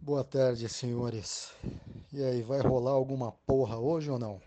Boa tarde, senhores. E aí, vai rolar alguma porra hoje ou não?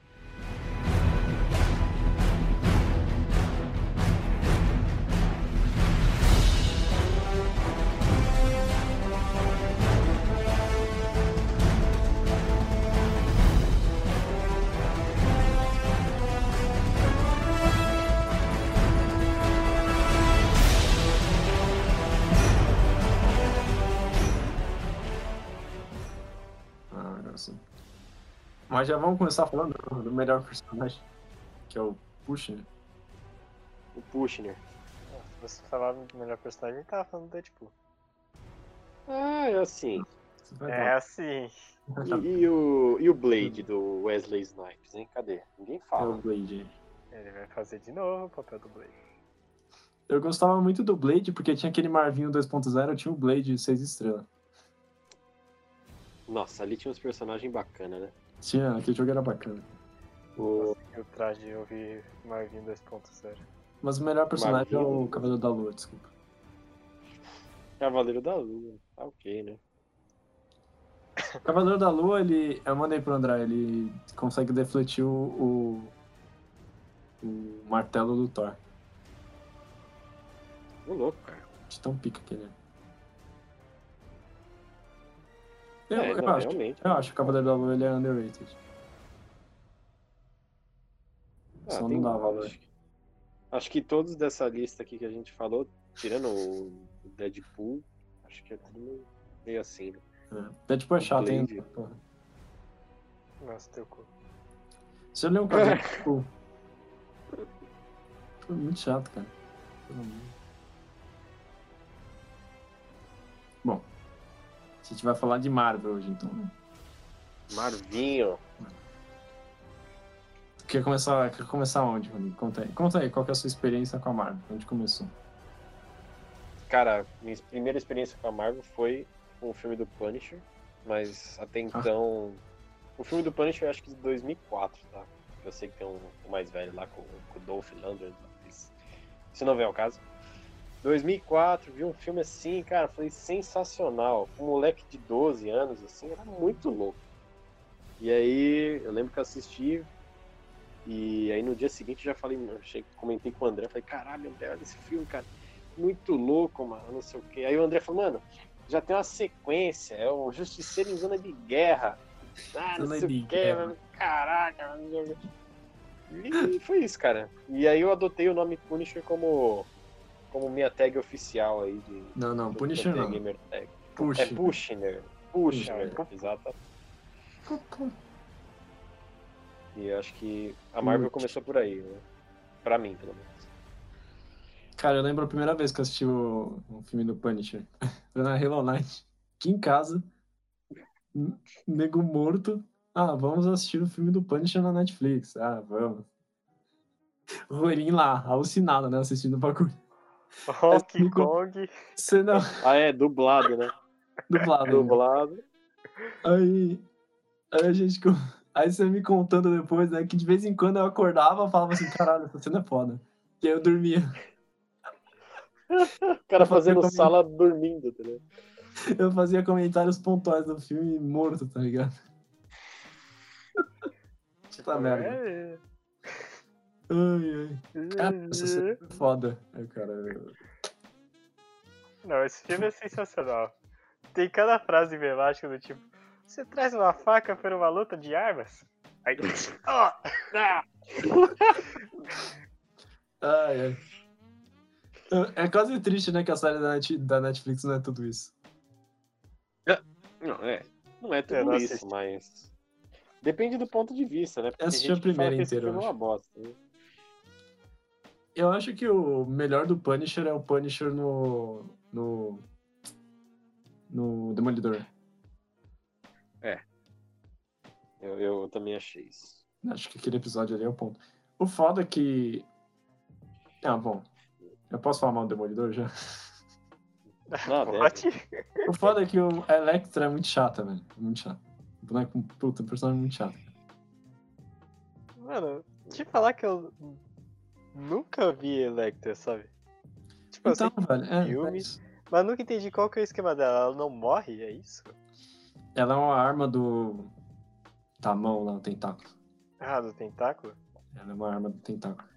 Mas já vamos começar falando do- melhor personagem, que é o Pushner. O Pushner. Se você falava do melhor personagem, ele tava falando do Deadpool. Ah, é assim. É assim. E, e o, e o Blade do Wesley Snipes, hein? Cadê? Ninguém É o fala. Blade. Ele vai fazer de novo o papel do Blade. Eu gostava muito do Blade, porque tinha aquele Marvinho 2.0, tinha o Blade 6 estrelas. Nossa, ali tinha uns personagens bacanas, né? Tinha, aquele jogo era bacana. O... O traje eu vi Marvin 2.0. Mas o melhor personagem é Marvinho. o Cavaleiro da Lua, desculpa. Cavaleiro da Lua. Tá ok, né? O Cavaleiro da Lua, ele. Eu mandei pro André, ele consegue defletir o. o, o martelo do Thor. Ô louco, cara. De tão pica que ele é. Eu, É, eu não, acho, realmente. eu acho que o Cavaleiro da Lua ele é underrated. Ah, Só não dá valor. Acho, que- acho que todos dessa lista aqui que a gente falou, tirando o Deadpool, acho que é tudo meio- assim, né? É. Deadpool é chato. Porra. Nossa, teu cu. Você leu um quadrinho Deadpool? Foi muito chato, cara. Pelo amor. A gente vai falar de Marvel hoje, então. né? Marvinho. Quer começar, quer começar onde, Rony? Conta aí. Conta aí, qual que é a sua experiência com a Marvel? Onde começou? Cara, minha primeira experiência com a Marvel foi com o filme do Punisher, mas até então. O filme do Punisher eu acho que de 2004, tá? Eu sei que tem um, um mais velho lá com, com o Dolph Lundgren, mas isso não vem ao caso. 2004, vi um filme assim, cara, foi sensacional. Um moleque de 12 anos, assim, era muito louco. E aí, eu lembro que eu assisti, e aí no dia seguinte já falei, cheguei, comentei com o André, falei, caralho, André, olha esse filme, cara muito louco, mano, não sei o quê. Aí o André falou, mano, já tem uma sequência, é o Justiceiro em Zona de Guerra. Ah, não sei o quê, mano, caraca. mano. E foi isso, cara. E aí eu adotei o nome Punisher como, como minha tag oficial aí de... Não, não, Punisher não. Gamer Tag. Push. É Pushner. Pushner, exato. E acho que a Marvel começou por aí, né? Pra mim, pelo menos. Cara, eu lembro a primeira vez que eu assisti o, o filme do Punisher. Foi na Halo Night. Aqui em casa. Nego morto. Ah, vamos assistir o filme do Punisher na Netflix. Ah, vamos. O Rorinho lá, alucinado, né? Assistindo o bagulho. Ficou- Kong. Você não. Ah, é, dublado, né? Dublado. Dublado. Aí. Aí a gente. Aí você me contando depois, né? Que de vez em quando eu acordava e falava assim: caralho, essa cena é foda. E aí eu dormia. O cara fazendo sala dormindo, tá ligado? Eu fazia comentários pontuais do filme morto, tá ligado? Puta merda. É, Ai, ai. Cara, é. essa cena é foda. Ai, cara. Não, esse filme é sensacional. Tem cada frase emblemática do tipo: Você traz uma faca para uma luta de armas? Aí. Ah! Ah! Ai, ai. É quase triste, né, que a série da, Net- da Netflix não é tudo isso. Não, é. Não é tudo isso, mas. Depende do ponto de vista, né? Porque gente a primeira inteira, é uma bosta. né? Eu acho que o melhor do Punisher é o Punisher no. no. no Demolidor. Eu, eu também achei isso. Acho que aquele episódio ali é o ponto. O foda é que. Ah, bom. Eu posso falar mal do Demolidor já? Não. Pode? O foda é que o Electra é muito chata, velho. Muito chata. O boneco, puta, um personagem muito chato. Mano, te falar que eu nunca vi Electra, sabe? Tipo, eu sei Então, velho, é, filme. é isso. Mas nunca entendi qual que é o esquema dela. Ela não morre, é isso? Ela é uma arma do. Da mão lá, o tentáculo. Ah, do tentáculo? Ela é uma arma do tentáculo.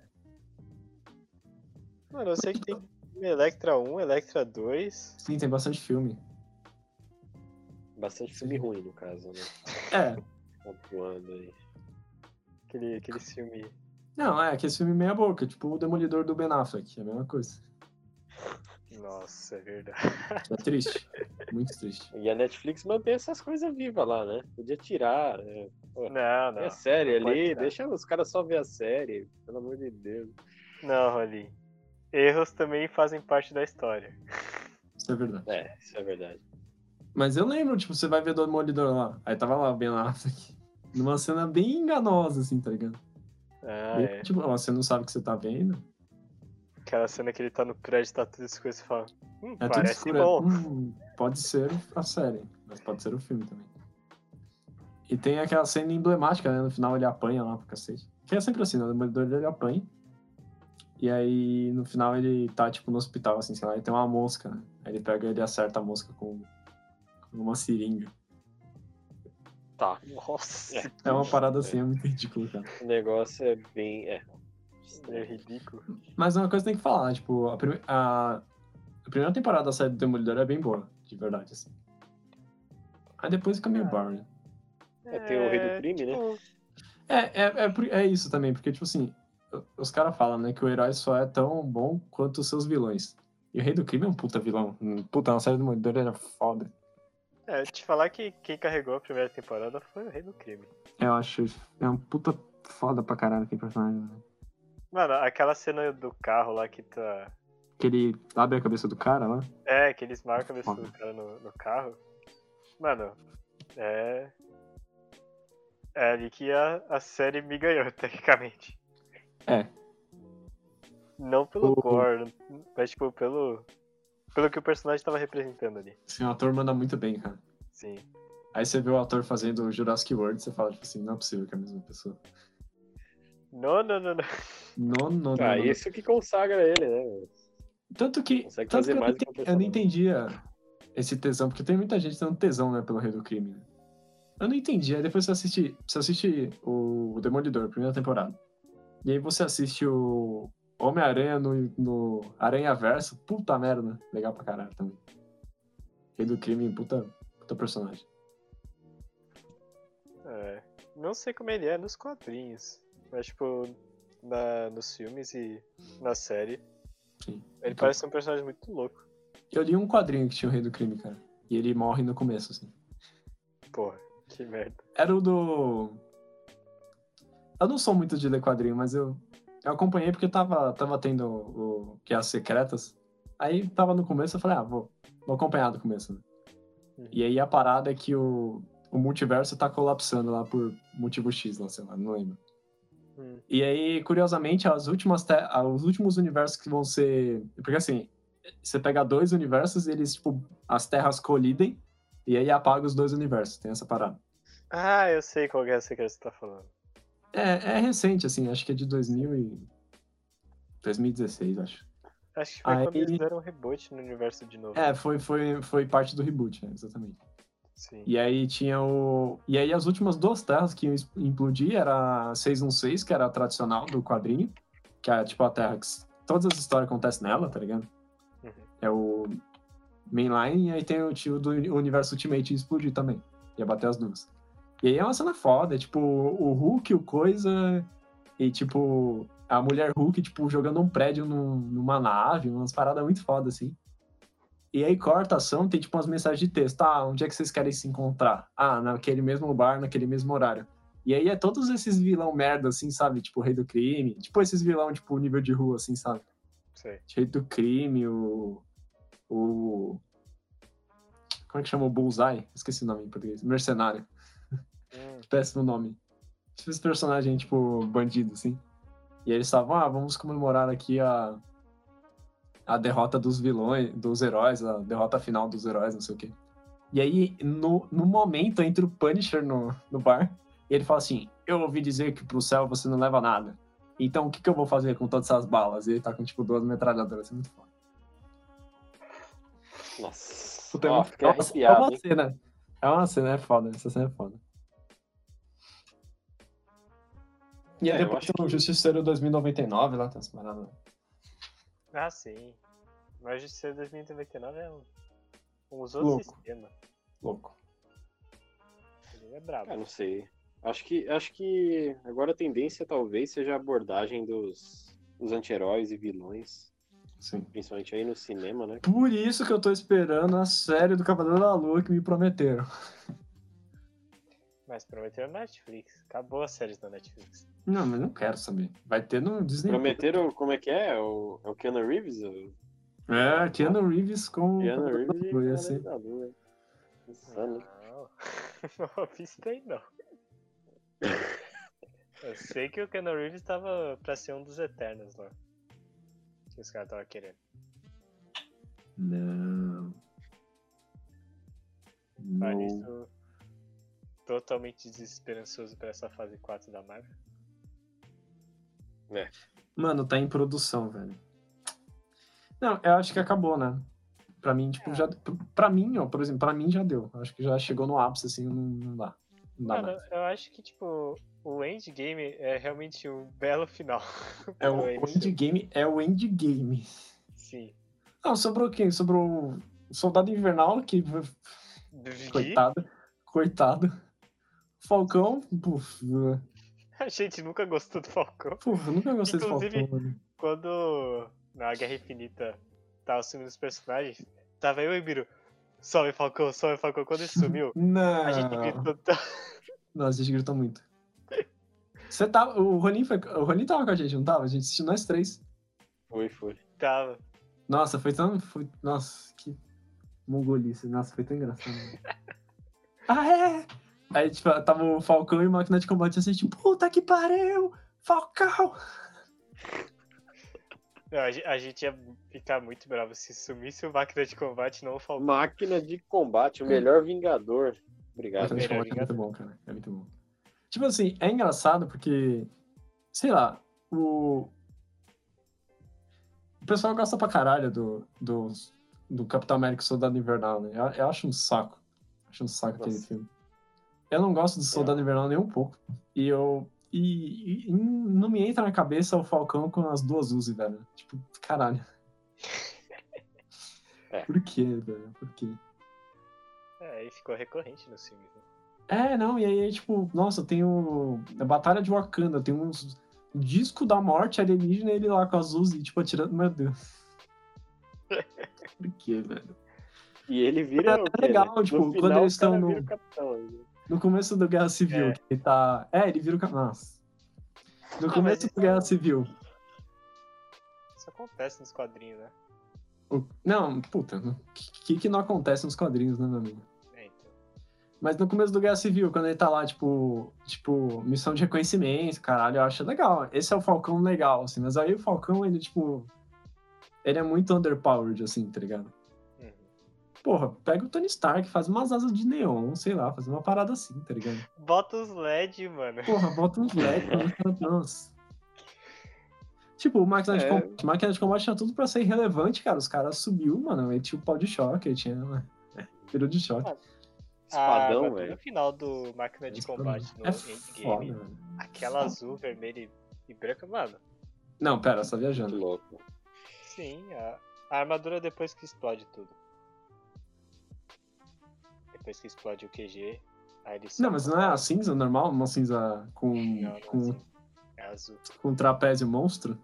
Mano, eu sei que tem Electra 1, Electra 2. Sim, tem bastante filme. Bastante filme ruim, no caso, né? É. Pontuando aí. Aquele, aquele filme. Não, é aquele filme meia boca, tipo o Demolidor do Ben Affleck, é a mesma coisa. Nossa, é verdade. É triste. Muito triste. E a Netflix mantém essas coisas vivas lá, né? Podia tirar, né? Pô, Não, não. é série não ali, deixa os caras só ver a série, pelo amor de Deus. Não, Rolim. Erros também fazem parte da história. Isso é verdade. É, isso é verdade. Mas eu lembro, tipo, você vai ver o Demolidor lá. Aí tava lá o Ben Affleck. Numa cena bem enganosa, assim, tá ligado? Ah, é. Tipo, você não sabe o que você tá vendo. Aquela cena que ele tá no prédio, tá tudo escuro, você fala. Hum, É tudo parece escuro. é, bom. hum, pode ser a série, mas pode ser o filme também. E tem aquela cena emblemática, né? No final ele apanha lá pro cacete. Que é sempre assim, né? O Demolidor ele apanha. E aí no final ele tá, tipo, no hospital, assim, sei lá, e tem uma mosca, né? Aí ele pega e ele acerta a mosca com, com uma seringa. Tá. Nossa, É uma parada assim, é muito ridículo, cara. O negócio é bem. É. é ridículo. Mas uma coisa tem que falar, tipo, a, prime- a- a primeira temporada da série do Demolidor é bem boa, de verdade, assim. Aí depois fica meio Ah. boring. É, tem o Rei do Crime, né? tipo, É, é, é, por- é isso também, porque, tipo assim, os caras falam, né, que o herói só é tão bom quanto os seus vilões. E o Rei do Crime é um puta vilão. Puta, na série do Demolidor era foda. É, te falar que quem carregou a primeira temporada foi o Rei do Crime. Eu acho. É um puta foda pra caralho aquele personagem. né? Mano, aquela cena do carro lá que tá. Que ele abre a cabeça do cara lá. É, que eles marcam a cabeça Foda. do cara no, no carro. Mano, é. É ali que a, a série me ganhou, tecnicamente. É. Não pelo O- gore, mas tipo, pelo. Pelo que o personagem tava representando ali. Assim, o ator manda muito bem, cara. Sim. Aí você vê o ator fazendo o Jurassic World, você fala, tipo assim, não é possível que é a mesma pessoa. Não, não, não, não. Não, não, não. Ah, não. isso que consagra ele, né? Tanto que, Consegue tanto fazer que eu, mais não eu não entendia esse tesão, porque tem muita gente tendo tesão, né, pelo Rei do Crime. né? Eu não entendi. Aí depois você assiste, você assiste o Demolidor, primeira temporada. E aí você assiste o Homem-Aranha no, no Aranha Verso. Puta merda. Legal pra caralho também. Rei do Crime, puta, puta personagem. É, não sei como ele é nos quadrinhos. Mas, tipo, na, nos filmes e na série, Sim. ele Então, parece um personagem muito louco. Eu li um quadrinho que tinha o Rei do Crime, cara. E ele morre no começo, assim. Porra, que merda. Era o do. Eu não sou muito de ler quadrinho, mas eu, eu acompanhei porque tava, tava tendo o, que é as secretas. Aí tava no começo, eu falei, ah, vou, vou acompanhar do começo. né? Uhum. E aí a parada é que o, o multiverso tá colapsando lá por motivo X, lá, sei lá, não lembro. Hum. E aí, curiosamente, as últimas os últimos universos que vão ser. Porque assim, você pega dois universos e eles, tipo, as terras colidem e aí apaga os dois universos. Tem essa parada. Ah, eu sei qual é essa que você tá falando. É, é recente, assim, acho que é de 2000 e... 2016, acho. Acho que foi quando Aí- eles deram um reboot no universo de novo. É, foi, foi, foi parte do reboot, é, exatamente. Sim. E aí tinha o. E aí as últimas duas terras que iam implodir era a 616, que era a tradicional do quadrinho, que é tipo a terra que todas as histórias acontecem nela, tá ligado? Uhum. É o mainline, e aí tem o tio do uni- universo Ultimate explodir também. Ia bater as duas. E aí é uma cena foda, é tipo o Hulk, o Coisa, e tipo a mulher Hulk, tipo, jogando um prédio num- numa nave, umas paradas muito foda, assim. E aí corta a ação, tem tipo umas mensagens de texto. Ah, onde é que vocês querem se encontrar? Ah, naquele mesmo bar, naquele mesmo horário. E aí é todos esses vilão merda, assim, sabe? Tipo, o Rei do Crime. Tipo, esses vilão, tipo, nível de rua, assim, sabe? Sei. Rei do Crime, o... O... Como é que chama? O Bullseye? Esqueci o nome em português. Mercenário. Péssimo nome. Tipo, esse personagem, tipo, bandido, assim. E eles estavam, ah, vamos comemorar aqui a... A derrota dos vilões, dos heróis, a derrota final dos heróis, não sei o quê. E aí, no, no momento, entra o Punisher no, no bar, e ele fala assim, eu ouvi dizer que pro céu você não leva nada. Então, o que, que eu vou fazer com todas essas balas? E ele tá com, tipo, duas metralhadoras, é muito foda. Nossa. Puta, é uma- é uma cena. É uma cena é foda, essa cena é foda. E aí É, eu depois tem o Justiceiro 2099 lá, tem essa parada. Ah, sim. Mas Justiceiro 2099 é um. Um outro Louco. sistema. Louco. Ele é brabo. Ah, não sei. Acho que, acho que agora a tendência talvez seja a abordagem dos, dos anti-heróis e vilões, Sim. principalmente aí no cinema, né? Por isso que eu tô esperando a série do Cavaleiro da Lua que me prometeram. Mas prometeu na Netflix. Acabou a série da Netflix. Não, mas não quero saber. Vai ter no Disney. Prometeram, como é que é? O, é o Keanu Reeves? O É, Keanu Reeves com. Keanu com- Reeves e Lua, ia ser. Insano. Não. não ouvi isso daí, não. Eu sei que o Keanu Reeves tava pra ser um dos Eternos lá. Que os caras estavam querendo. Não. Mas Não. isso. Totalmente desesperançoso pra essa fase 4 da Marvel. Mano, tá em produção, velho. Não, eu acho que acabou, né? Pra mim, tipo, já. Pra mim, ó, por exemplo, pra mim já deu. Eu Acho que já chegou no ápice, assim, não, não dá. Não dá Mano, mais. eu acho que, tipo, o Endgame é realmente um belo final. É o, o endgame é o endgame. Sim. Não, sobrou quem? Sobrou o Soldado Invernal, que. Coitado. Coitado. Falcão, puf. a gente nunca gostou do Falcão. Puf, eu nunca gostei do Falcão, mano. Quando na Guerra Infinita tava sumindo os personagens, tava eu e o Biro. Sobe Falcão, sobe Falcão. Quando ele sumiu, Não. a gente gritou tanto. Nossa, a gente gritou muito. Você tava. O Ronin, foi, o Ronin tava com a gente, não tava? A gente assistiu nós três. Foi, foi. Tava. Nossa, foi tão. Foi, nossa, que mongolice. Nossa, foi tão engraçado. ah, é? Aí, tipo, tava o Falcão e máquina de combate assim, tipo, puta que pariu! Falcão! Não, a, ge- a gente ia ficar muito bravo se sumisse o máquina de combate, não o Falcão. Máquina de combate, o melhor vingador. Obrigado. Máquina de combate é muito bom, cara. É muito bom. Tipo assim, é engraçado porque, sei lá, o. O pessoal gosta pra caralho do, do, do Capitão América e Soldado Invernal, né? Eu, eu acho um saco. Acho um saco aquele Nossa. filme. Eu não gosto do Soldado Invernal nem um pouco. E eu. E, e- não me entra na cabeça o Falcão com as duas Uzi, velho. Tipo, caralho. É. Por quê, velho? Por quê? É, aí ficou recorrente nos filmes. Né? É, não, e aí, tipo, nossa, tem o. A Batalha de Wakanda, tem uns. Disco da morte alienígena ele lá com as Uzi, tipo, atirando. Meu Deus. Por quê, velho? E ele vira. É o quê, legal, né? tipo, no quando final, eles estão no- capitão ainda. No começo da Guerra Civil, É. que ele tá. É, ele vira o. Nossa. No Ah, começo da Guerra Civil. Isso acontece nos quadrinhos, né? o- Não, puta, o que, que não acontece nos quadrinhos, né, meu amigo? É, então. Mas no começo do Guerra Civil, quando ele tá lá, tipo, tipo, missão de reconhecimento, caralho, eu acho legal. Esse é o Falcão legal, assim, mas aí o Falcão, ele, tipo. Ele é muito underpowered, assim, tá ligado? Porra, pega o Tony Stark, faz umas asas de neon, sei lá, faz uma parada assim, tá ligado? Bota os LED, mano. Porra, bota uns LED, nossa. Tipo, o máquina de É. combate, máquina de combate tinha tudo pra ser irrelevante, cara. Os caras subiu, mano. Ele tinha o pau de choque, ele tinha. É, virou de choque. Espadão, ah, mas velho. no final do Máquina de Combate no É foda, Endgame, velho. aquela azul, vermelha e- e branca, mano. Não, pera, só Que viajando. louco. Sim, a, a armadura depois que explode tudo. Depois que explode o QG, aí ele Não, mas não é a cinza normal? Uma cinza com, Não, não é com, assim. É azul. com trapézio monstro?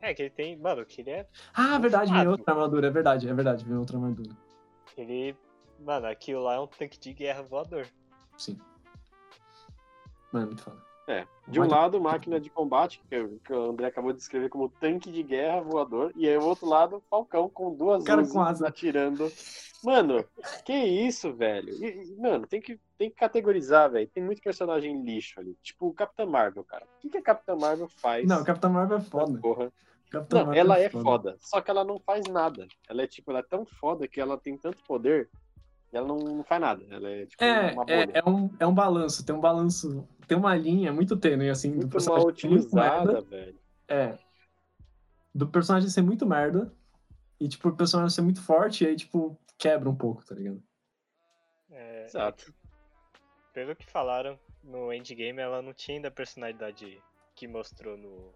É, que ele tem. Mano, que ele é. Ah, verdade, vem outra armadura, é verdade, é verdade, vem outra armadura. Ele. Mano, aquilo lá é um tanque de guerra voador. Sim. Mano, é muito foda. É. De um lado, máquina de combate, que, o- que o André acabou de descrever como tanque de guerra voador, e aí o outro lado, Falcão com duas Cara Uzi com asa. atirando. Mano, que isso, velho? E- mano, tem que, tem que categorizar, velho. Tem muito personagem lixo ali. Tipo o Capitã Marvel, cara. O que, que a Capitã Marvel faz? Não, Capitã Marvel é foda. Porra. Capitã Não, Marvel ela é foda. Só que ela não faz nada. Ela é tipo, ela é tão foda que ela tem tanto poder ela não, não faz nada. Ela é tipo É, uma bolha. é, é, um, é um balanço, tem um balanço, tem uma linha muito tênue, assim, do muito personagem mal merda. utilizada, velho. É. Do personagem ser muito merda. E, tipo, o personagem ser muito forte, e aí, tipo, quebra um pouco, tá ligado? É, Exato. pelo que falaram no Endgame, ela não tinha ainda a personalidade que mostrou no.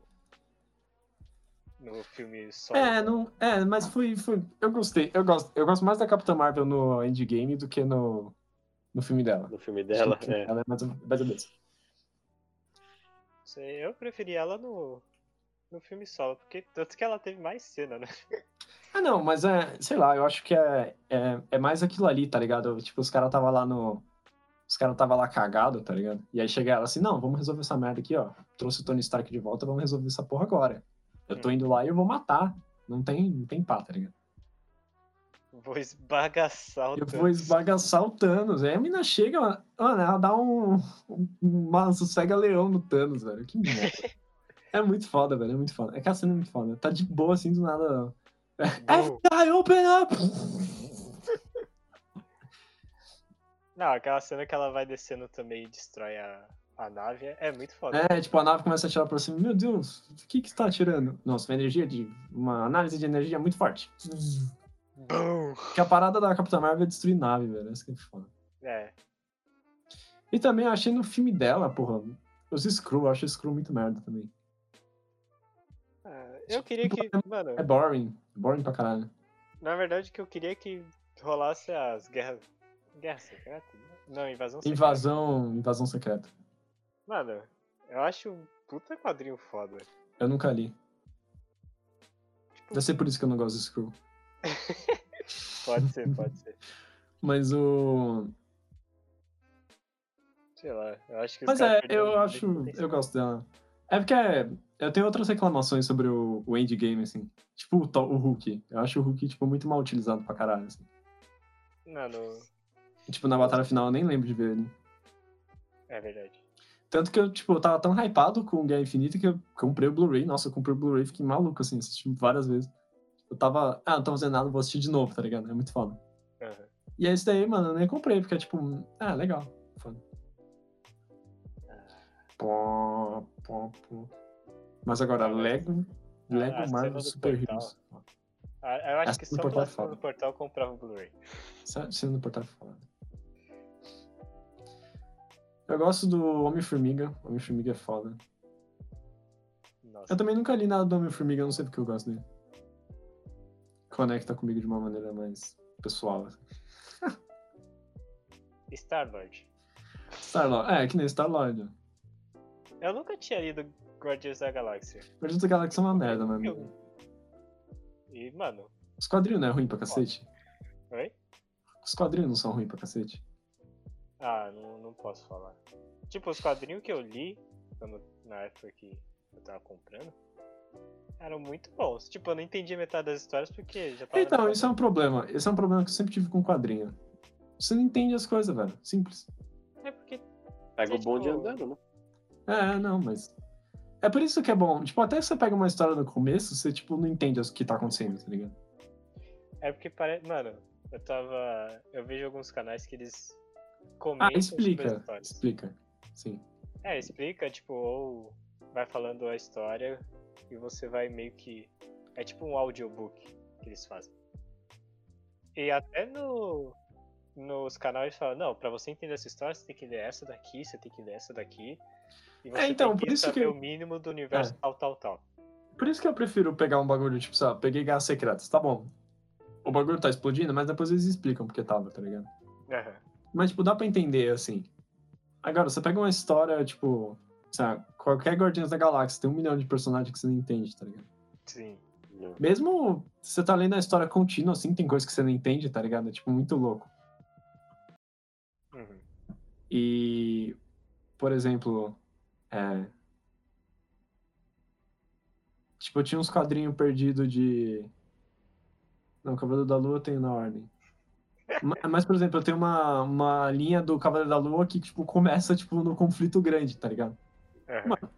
No filme solo. É, não, é, mas foi, foi. Eu gostei. Eu gosto, eu gosto mais da Capitã Marvel no Endgame do que no, no filme dela. No filme dela, Acho que é. Ela é mais, ou- mais ou menos. Sei, Eu preferi ela no. No filme solo, porque tanto que ela teve mais cena, né? Ah, não, mas é, sei lá, eu acho que é, é, é mais aquilo ali, tá ligado? Tipo, os caras tava lá no. Os caras tava lá cagado, tá ligado? E aí chega ela assim, não, vamos resolver essa merda aqui, ó. Trouxe o Tony Stark de volta, vamos resolver essa porra agora. Eu tô indo lá e eu vou matar. Não tem, não tem pá, tá ligado? Vou esbagaçar o Eu Thanos. vou esbagaçar o Thanos. Aí a mina chega, mano, ela dá um. um uma sossega-leão no Thanos, velho. Que merda. É muito foda, velho. É muito foda. É que a cena é muito foda. Tá de boa assim do nada. Bom. FBI, open up! Não, aquela cena que ela vai descendo também e destrói a, a nave é, é muito foda. É, tipo, a nave começa a atirar pra cima. Meu Deus, o que que está atirando? Nossa, uma energia de. Uma análise de energia muito forte. Bum! Que a parada da Capitã Marvel é destruir nave, velho. Essa que é foda. É. E também achei no filme dela, porra. Os Screw, eu acho Screw muito merda também. Ah, Eu queria que. Mano, É boring. Boring pra caralho. na verdade que eu queria que rolasse as guerras. Guerra secreta? Não, invasão secreta. Invasão. Invasão secreta. Mano, eu acho um puta quadrinho foda. Eu nunca li. Tipo, Deve ser por isso que eu não gosto de Screw. pode ser, pode ser. Mas o. Sei lá, eu acho que Mas é, eu acho. Eu gosto dela. É porque é, eu tenho outras reclamações sobre o, o endgame, assim. Tipo o, o Hulk. Eu acho o Hulk, tipo, muito mal utilizado pra caralho, assim. Mano, Tipo, na batalha final eu nem lembro de ver ele. é verdade. Tanto que eu, tipo, eu tava tão hypado com Guerra Infinita que eu comprei o Blu-ray. Nossa, eu comprei o Blu-ray fiquei maluco, assim, assisti várias vezes. Eu tava, ah, não tô fazendo nada, vou assistir de novo, tá ligado? É muito foda. Aham. E esse daí, mano, eu nem comprei, porque é tipo, ah, legal. Foda. Pó, pó, pó. Mas agora, Ah, Lego, Lego a cena Marvel Super portal. Heroes. Ah, Eu acho que só portal é do portal eu comprava o Blu-ray. Essa cena do portal é foda. Eu gosto do Homem-Formiga. Homem-Formiga é foda. Nossa. Eu também nunca li nada do Homem-Formiga, eu não sei porque eu gosto dele. Conecta comigo de uma maneira mais pessoal. Star-Lord. Star-Lord. É, que nem Star-Lord. Eu nunca tinha lido Guardiões da Galáxia. Guardiões da Galáxia é uma merda, mano. Eu- E, mano, Os quadrinhos não é ruim pra cacete? oi? Os quadrinhos não são ruins pra cacete? Ah, não, não posso falar. Tipo, os quadrinhos que eu li quando, na época que eu tava comprando eram muito bons. Tipo, eu não entendi metade das histórias porque já tava. Então, isso é um problema. Esse é um problema que eu sempre tive com quadrinho. Você não entende as coisas, velho. Simples. É porque. Pega o Tipo- bonde andando, né? É, não, mas. É por isso que é bom. Tipo, até que você pega uma história no começo, você, tipo, não entende o que tá acontecendo, tá ligado? É porque parece. Mano, eu tava. Eu vejo alguns canais que eles Ah, sobre as explica. Explica. Sim. É, explica, tipo, ou vai falando a história e você vai meio que. É tipo um audiobook que eles fazem. E até no. Nos canais eles falam, não, pra você entender essa história, você tem que ler essa daqui, você tem que ler essa daqui. E você então, tem por que isso saber que- o mínimo do universo É. tal, tal, tal. Por isso que eu prefiro pegar um bagulho, tipo, lá, peguei Guerras Secretas, tá bom. O bagulho tá explodindo, mas depois eles explicam porque tava, tá ligado? Aham. Mas, tipo, dá pra entender, assim. Agora, você pega uma história, tipo, lá, qualquer Guardiões da Galáxia, tem um milhão de personagens que você não entende, tá ligado? Sim. Não. Mesmo você tá lendo a história contínua, assim, tem coisa que você não entende, tá ligado? É, tipo, muito louco. Uhum. E, por exemplo, é... Tipo, eu tinha uns quadrinhos perdidos de... Não, Cavaleiro da Lua tenho na ordem. Ma- Mas, por exemplo, eu tenho uma, uma linha do Cavaleiro da Lua que, tipo, começa, tipo, no conflito grande, tá ligado? Aham. Mano.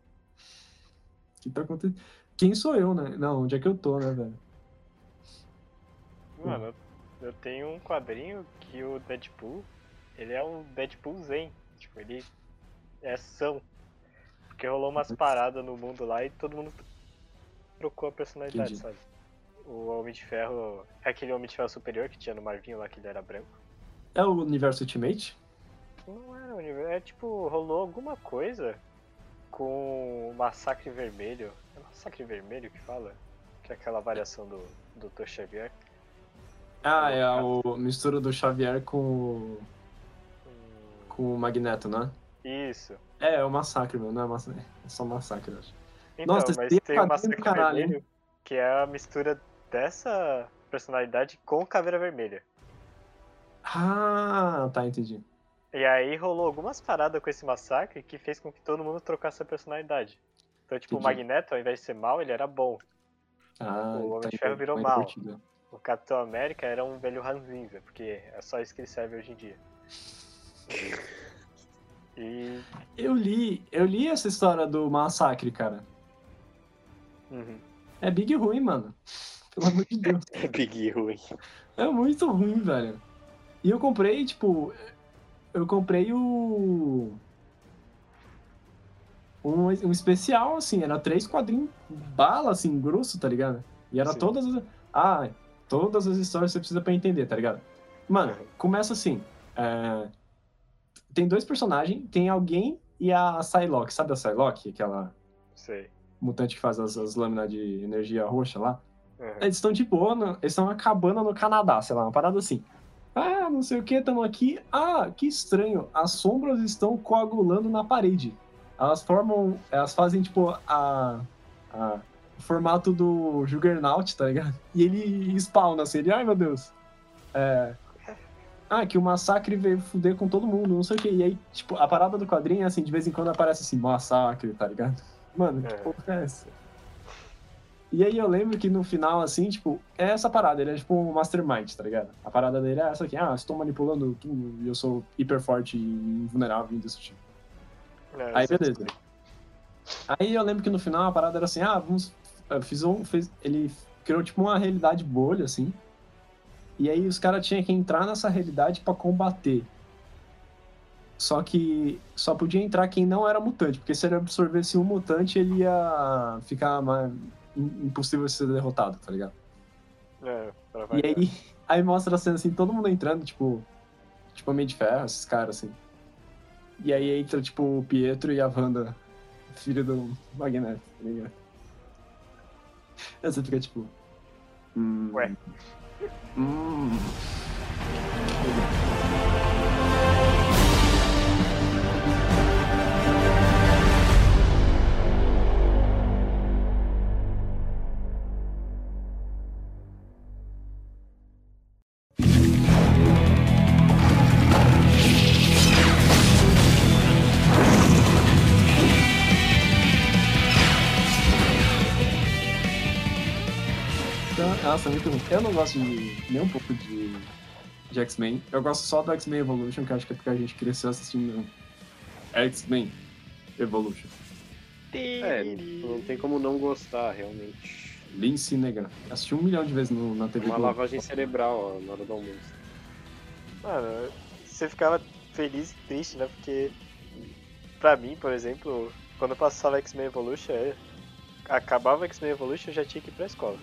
O que tá acontecendo? Quem sou eu, né? Não, onde é que eu tô, né, velho? Mano, eu tenho um quadrinho que o Deadpool, ele é um Deadpool zen. Tipo, ele é ação. Porque rolou umas paradas no mundo lá e todo mundo trocou a personalidade, Entendi. sabe? O Homem de Ferro é aquele Homem de Ferro superior que tinha no Marvinho lá, que ele era branco. É o universo Ultimate? Não era o universo. É tipo, rolou alguma coisa com o Massacre Vermelho. É Massacre Vermelho que fala? Que é aquela variação do Dr. Xavier. Ah, é a o- mistura do Xavier com, o- com o Magneto, né? Isso. É, é o Massacre, meu. Não é, massa... é só Massacre, eu acho. Então, Nossa, mas esse tem o Massacre? Vermelho, que é a mistura dessa personalidade com Caveira Vermelha. Ah, tá, entendi. E aí rolou algumas paradas com esse massacre que fez com que todo mundo trocasse a personalidade. Então, tipo, o Entendi. Magneto, ao invés de ser mal, ele era bom. Ah, O Homem tá de Ferro virou mal. O Capitão América era um velho ranzinza, porque é só isso que ele serve hoje em dia. E. Eu li, eu li essa história do Massacre, cara. uhum. É big ruim, mano. Pelo amor de Deus. É Big ruim. É muito ruim, velho. E eu comprei, tipo. Eu comprei o. Um, um especial, assim, era três quadrinhos bala, assim, grosso, tá ligado? E era Sim. todas as. Ah, todas as histórias você precisa pra entender, tá ligado? Mano, começa assim. é, Tem dois personagens, tem alguém e a Psylocke. Sabe a Psylocke? Aquela Sei. mutante que faz as, as lâminas de energia roxa lá? Uhum. Eles estão de boa, eles estão na cabana no Canadá, sei lá, uma parada assim. Ah, não sei o que, estamos aqui. Ah, que estranho, as sombras estão coagulando na parede. Elas formam, elas fazem tipo a, a- o formato do Juggernaut, tá ligado? E ele spawna assim, ele, ai meu Deus. É, ah, que o massacre veio fuder com todo mundo, não sei o que. E aí, tipo, a parada do quadrinho é assim, de vez em quando aparece assim, massacre, tá ligado? Mano, que É. porra é essa? E aí eu lembro que no final, assim, tipo, é essa parada, ele é tipo um mastermind, tá ligado? A parada dele é essa aqui, ah, estou manipulando tudo e eu sou hiper forte e invulnerável e indestrutível. É, Aí sei beleza. Aí eu lembro que no final a parada era assim, ah, vamos. Fiz um. Fez, ele criou tipo uma realidade bolha, assim. E aí os caras tinham que entrar nessa realidade pra combater. Só que só podia entrar quem não era mutante, porque se ele absorvesse um mutante, ele ia ficar mais impossível de ser derrotado, tá ligado? É, pra E aí, aí mostra a cena assim, todo mundo entrando, tipo, tipo Homem de Ferro, esses caras assim. E aí entra, tipo, o Pietro e a Wanda, filho do Magneto, tá ligado? Aí você fica tipo. Hum, Ué. Hum. Eu não gosto de nem um pouco de, de X-Men. Eu gosto só do X-Men Evolution, que eu acho que é porque a gente cresceu assistindo X-Men Evolution. É, não tem como não gostar, realmente. Lince Negra. Assisti um milhão de vezes no, na TV. Uma Globo. lavagem cerebral ó, na hora do almoço. Mano, você ficava feliz e triste, né? Porque, pra mim, por exemplo, quando eu passava X-Men Evolution, acabava X-Men Evolution, eu já tinha que ir pra escola.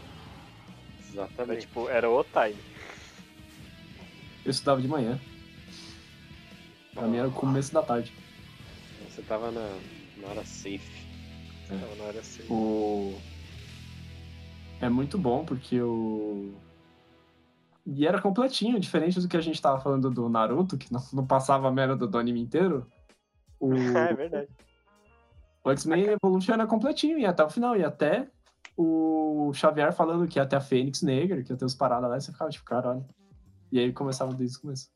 Exatamente. tipo, era o time. Eu estudava de manhã. Pra mim era o começo da tarde. Você tava na, na hora safe. Então, não era assim. O... É muito bom porque o. E era completinho, diferente do que a gente tava falando do Naruto, que não, não passava a merda do anime inteiro. O, é verdade. o X-Men Evolution era completinho, ia até o final, e até o Xavier falando que ia até a Fênix Negra, que ia ter os paradas lá, e você ficava tipo, caralho. E aí começava desde o começo.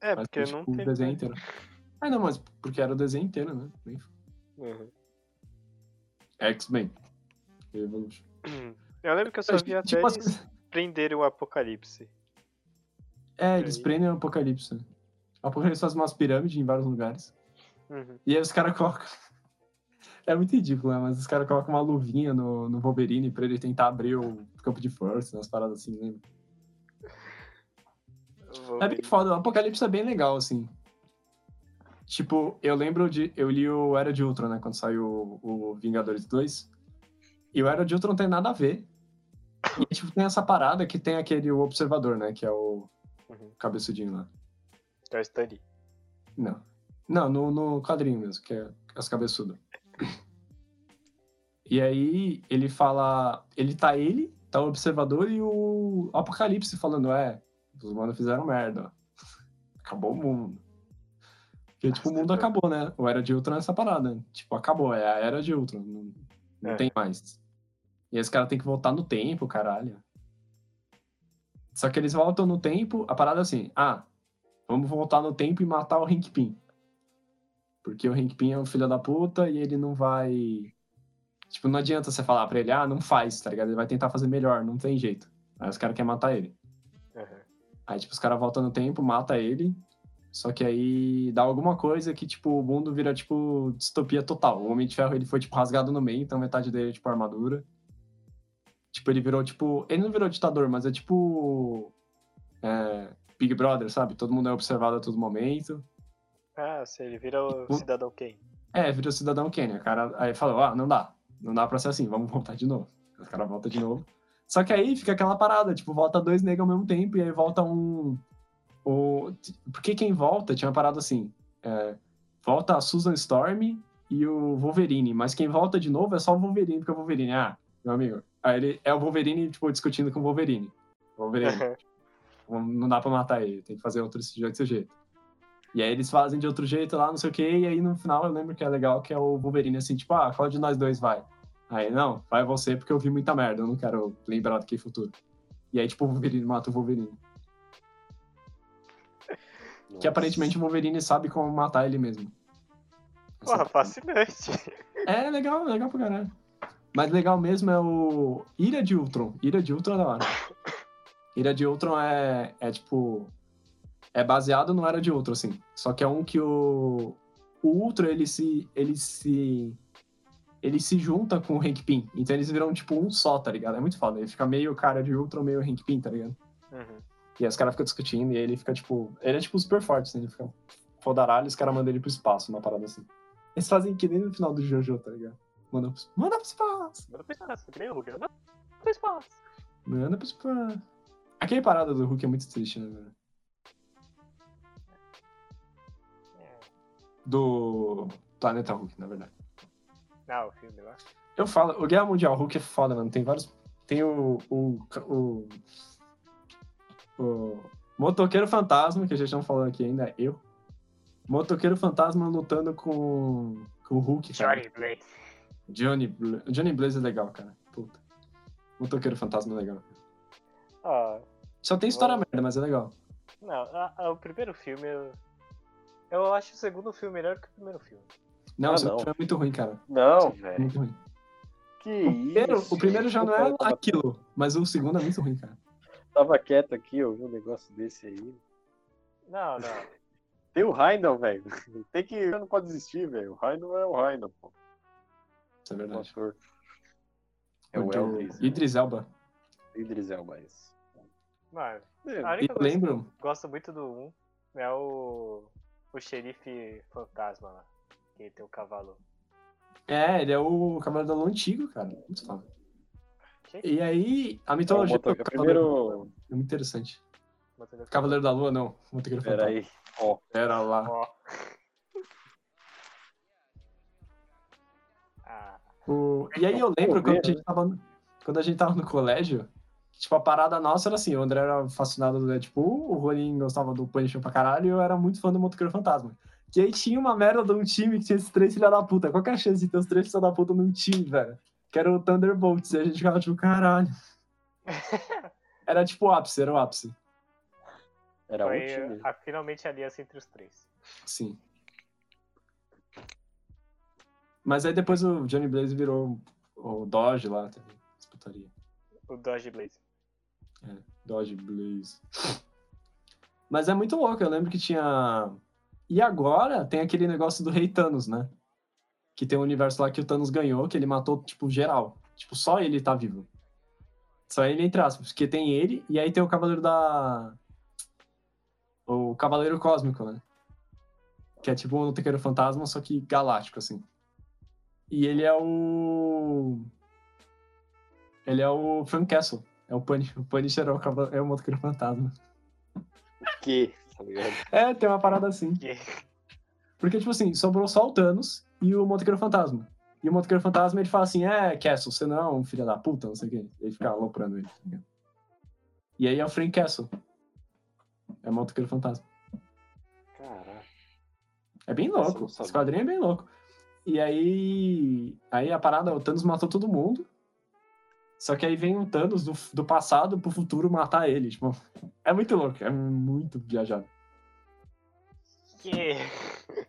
É, Mas porque foi, não tipo, o tem. desenho inteiro. Ah, não, mas porque era o desenho inteiro, né? Uhum. X-Men Evolution. Eu lembro que eu só vi até Tipo, eles assim, prenderem o Apocalipse. É, eles aí- prendem o Apocalipse. né? O Apocalipse faz umas pirâmides em vários lugares. Uhum. E aí os caras colocam. É muito ridículo, né? Mas os caras colocam uma luvinha no, no Wolverine pra ele tentar abrir o campo de força, umas paradas assim, lembra? Vou É bem foda, o Apocalipse é bem legal, assim. Tipo, eu lembro de. Eu li o Era de Ultron, né? Quando saiu o, o Vingadores 2. E o Era de Ultron não tem nada a ver. E, tipo, tem essa parada que tem aquele o Observador, né? Que é o Uhum. cabeçudinho lá. É o Stanley. Não. Não, no, no quadrinho mesmo, que é as cabeçudas. E aí ele fala. Ele tá ele, tá o observador e o Apocalipse falando, é, os humanos fizeram merda. Acabou o mundo. Porque, tipo, o mundo acabou, né? O Era de Ultron é essa parada. Tipo, acabou, é a Era de Ultron. Não, não É. tem mais. E esse cara tem que voltar no tempo, caralho. Só que eles voltam no tempo, a parada é assim, ah, vamos voltar no tempo e matar o Hank Pym. Porque o Hank Pym é um filho da puta e ele não vai. Tipo, não adianta você falar pra ele, ah, não faz, tá ligado? Ele vai tentar fazer melhor, não tem jeito. Aí os caras querem matar ele. Uhum. Aí, tipo, os caras voltam no tempo, mata ele. Só que aí dá alguma coisa que, tipo, o mundo vira, tipo, distopia total. O Homem de Ferro, ele foi, tipo, rasgado no meio, então metade dele é, tipo, armadura. Tipo, ele virou, tipo... Ele não virou ditador, mas é, tipo... é, Big Brother, sabe? Todo mundo é observado a todo momento. Ah, se ele vira o Tipo- Cidadão Kane. É, virou cidadão Kenya. O cara aí falou, ah, não dá. Não dá pra ser assim, vamos voltar de novo. Os caras voltam de novo. Só que aí fica aquela parada, tipo, volta dois negros ao mesmo tempo e aí volta um... O... Porque quem volta tinha uma parada assim, é, volta a Susan Storm e o Wolverine, mas quem volta de novo é só o Wolverine, porque o Wolverine, ah, meu amigo, aí ele é o Wolverine, tipo, discutindo com o Wolverine. Wolverine, não dá pra matar ele, tem que fazer outro de outro jeito. E aí eles fazem de outro jeito lá, não sei o quê, e aí no final eu lembro que é legal que é o Wolverine assim, tipo, ah, qual de nós dois vai? Aí, não, vai você porque eu vi muita merda, eu não quero lembrar do que é futuro. E aí, tipo, o Wolverine mata o Wolverine. Que Nossa. aparentemente o Wolverine sabe como matar ele mesmo. Porra, fascinante. É legal, legal pra caralho. Mas legal mesmo é o Ira de Ultron. Ira de Ultron é da hora. Ira de Ultron é, é tipo. É baseado no Era de Ultron, assim. Só que é um que o. O Ultron, ele se. Ele se. Ele se junta com o Hank Pym. Então eles viram, tipo, um só, tá ligado? É muito foda. Ele fica meio cara de Ultron, meio Hank Pym, tá ligado? Uhum. E aí os caras ficam discutindo e ele fica, tipo. Ele é, tipo, super forte, assim. Ele fica fodaralho e os caras mandam ele pro espaço, uma parada assim. Eles fazem que nem no final do Jojo, tá ligado? Manda pro, manda pro espaço! Manda pro espaço, que nem o Hulk. Manda pro espaço. Manda pro espaço. Aquele parada do Hulk é muito triste, né, velho? Do Planeta Hulk, na verdade. Não, o filme lá. Eu falo, o Guerra Mundial Hulk é foda, mano. Tem vários. Tem o. O. O, o Motoqueiro Fantasma, que a gente não falou aqui ainda, é eu. Motoqueiro Fantasma lutando com. Com o Hulk, cara. Johnny Blaze. Johnny, Bla- Johnny Blaze é legal, cara. Puta. Motoqueiro Fantasma é legal. Ó, Só tem história Nossa. merda, mas é legal. não, a- a- o primeiro filme. Eu, eu acho o segundo filme melhor que o primeiro filme. Não, Ah, o segundo filme é muito ruim, cara. Não, É velho. muito ruim. Que O primeiro, isso? o primeiro já não é aquilo, mas o segundo é muito ruim, cara. Tava quieto aqui, eu vi um negócio desse aí. Não, não. Tem o Rhino, velho. Tem que. Não pode desistir, velho. O Rhino é o Rhino, pô. Isso é O verdade. ator. É o Elvis. Idris Elba. Idris Elba, isso. Mano, É, a única coisa que eu lembro, gosto muito do 1 é o. O xerife fantasma lá. Que tem o cavalo. é, ele é o Cavaleiro da Lua antigo, cara. Muito foda. E aí, a mitologia do é o Cavaleiro primeiro. é muito interessante. Motor- Cavaleiro da Lua, não. Motoqueiro Pera Fantasma. aí. Ó, Pera lá. Ah, O- E aí eu lembro quando a, gente tava quando a gente tava no colégio, tipo, a parada nossa era assim, o André era fascinado do Deadpool, o Ronin gostava do Punisher pra caralho e eu era muito fã do Motoqueiro Fantasma. E aí tinha uma merda de um time que tinha esses três filha da puta. Qual que é a chance de ter os três filha da puta num time, velho? Que era o Thunderbolts. E a gente ficava tipo, caralho. Era tipo o ápice, era o ápice. era um foi time. a, finalmente a aliança entre os três. Sim. Mas aí depois o Johnny Blaze virou o Dodge lá também. Disputaria. O Dodge Blaze. Dodge Blaze. Mas é muito louco, eu lembro que tinha. E agora tem aquele negócio do Rei Thanos, né? Que tem um universo lá que o Thanos ganhou, que ele matou, tipo, geral. Tipo, só ele tá vivo. Só ele, entre aspas. Porque tem ele, e aí tem o Cavaleiro da. O Cavaleiro Cósmico, né? Que é tipo um Tequeiro Fantasma, só que galáctico, assim. E ele é o. Ele é o Frank Castle. É o Punisher. O Punisher é o, é o motoqueiro fantasma. Que? tá ligado? É, tem uma parada assim. Que- Porque, tipo assim, sobrou só o Thanos e o Motoqueiro Fantasma. E o Motoqueiro Fantasma, ele fala assim, é, Castle, você não é um filho da puta, não sei o quê. Ele fica aloprando ele, tá? E aí é o Frank Castle. É o Motoqueiro Fantasma. Caraca. É bem louco. Esse quadrinho é bem louco. E aí. Aí a parada, o Thanos matou todo mundo. Só que aí vem um Thanos do, do passado pro futuro matar ele. Tipo, é muito louco, é muito viajado. Que...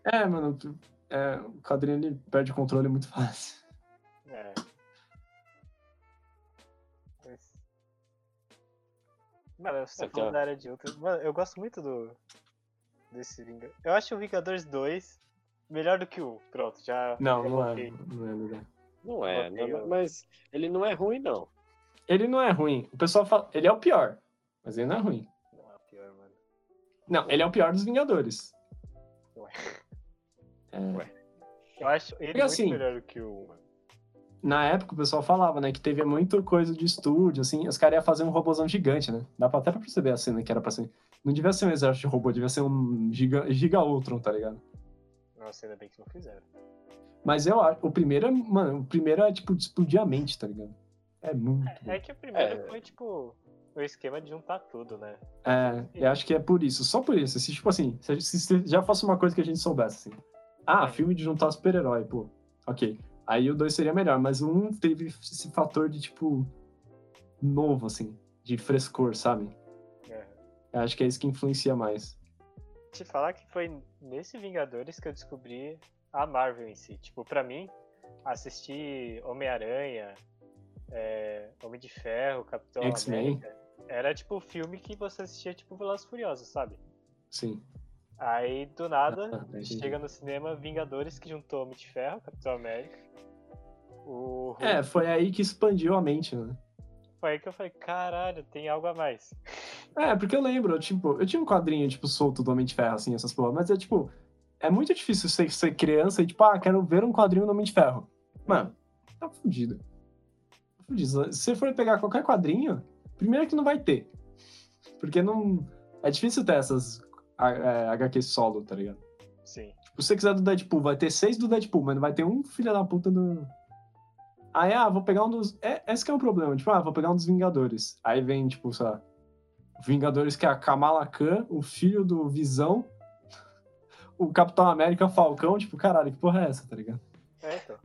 É, mano, tu- é, o quadrinho ele perde o controle muito fácil. É. Mano, você falou ó. da Era de Ultron. Mano, eu gosto muito do. Desse Vingadores. Eu acho o Vingadores 2 melhor do que o 1. Pronto, já. Não, não é, coloquei. não é legal. Não é, não- eu- mas ele não é ruim, não. Ele não é ruim. O pessoal fala. Ele é o pior. Mas ele não é ruim. Não, é pior, mano. Não, ele é o pior dos Vingadores. Ué. É, Ué. Eu acho ele Porque muito assim- melhor do que o 1, mano. Na época o pessoal falava, né, que teve muito coisa de estúdio, assim, os caras iam fazer um robôzão gigante, né? Dá pra até pra perceber a cena que era pra ser. Não devia ser um exército de robô, devia ser um giga, giga Ultron, tá ligado? Nossa, ainda bem que não fizeram. Mas eu acho. O primeiro é. Mano, o primeiro é tipo de explodir a mente, tá ligado? É muito. bom. É que o primeiro É. foi tipo o esquema de juntar tudo, né? É, eu acho que é por isso, só por isso. Se, tipo assim, se, se- se já fosse uma coisa que a gente soubesse, assim. Ah, É. filme de juntar super-herói, pô. Ok. Aí o 2 seria melhor, mas o 1 um teve esse fator de, tipo, novo, assim, de frescor, sabe? É. Eu acho que é isso que influencia mais. Te falar que foi nesse Vingadores que eu descobri a Marvel em si. Tipo, pra mim, assistir Homem-Aranha, é, Homem de Ferro, Capitão. América, era tipo o filme que você assistia tipo Velozes Furiosos, sabe? Sim. Aí, do nada, Ah, chega no cinema Vingadores que juntou Homem de Ferro, Capitão América. O. É, foi aí que expandiu a mente, né? Foi aí que eu falei, caralho, tem algo a mais. É, porque eu lembro, tipo, eu tinha um quadrinho, tipo, solto do Homem de Ferro, assim, essas porra, mas é, tipo, é muito difícil você ser criança e, tipo, ah, quero ver um quadrinho do Homem de Ferro. Mano, tá fudido. Tá fudido. Se você for pegar qualquer quadrinho, primeiro que não vai ter. Porque não... É difícil ter essas a- é, HQ solo, tá ligado? Sim. Tipo, se você quiser do Deadpool, vai ter seis do Deadpool, mas não vai ter um filho da puta do... Aí, ah, vou pegar um dos... É, esse que é o problema, tipo, ah, vou pegar um dos Vingadores. Aí vem, tipo, sei lá, Vingadores que é a Kamala Khan, o filho do Visão, o Capitão América Falcão, tipo, caralho, que porra é essa, tá ligado? É, então.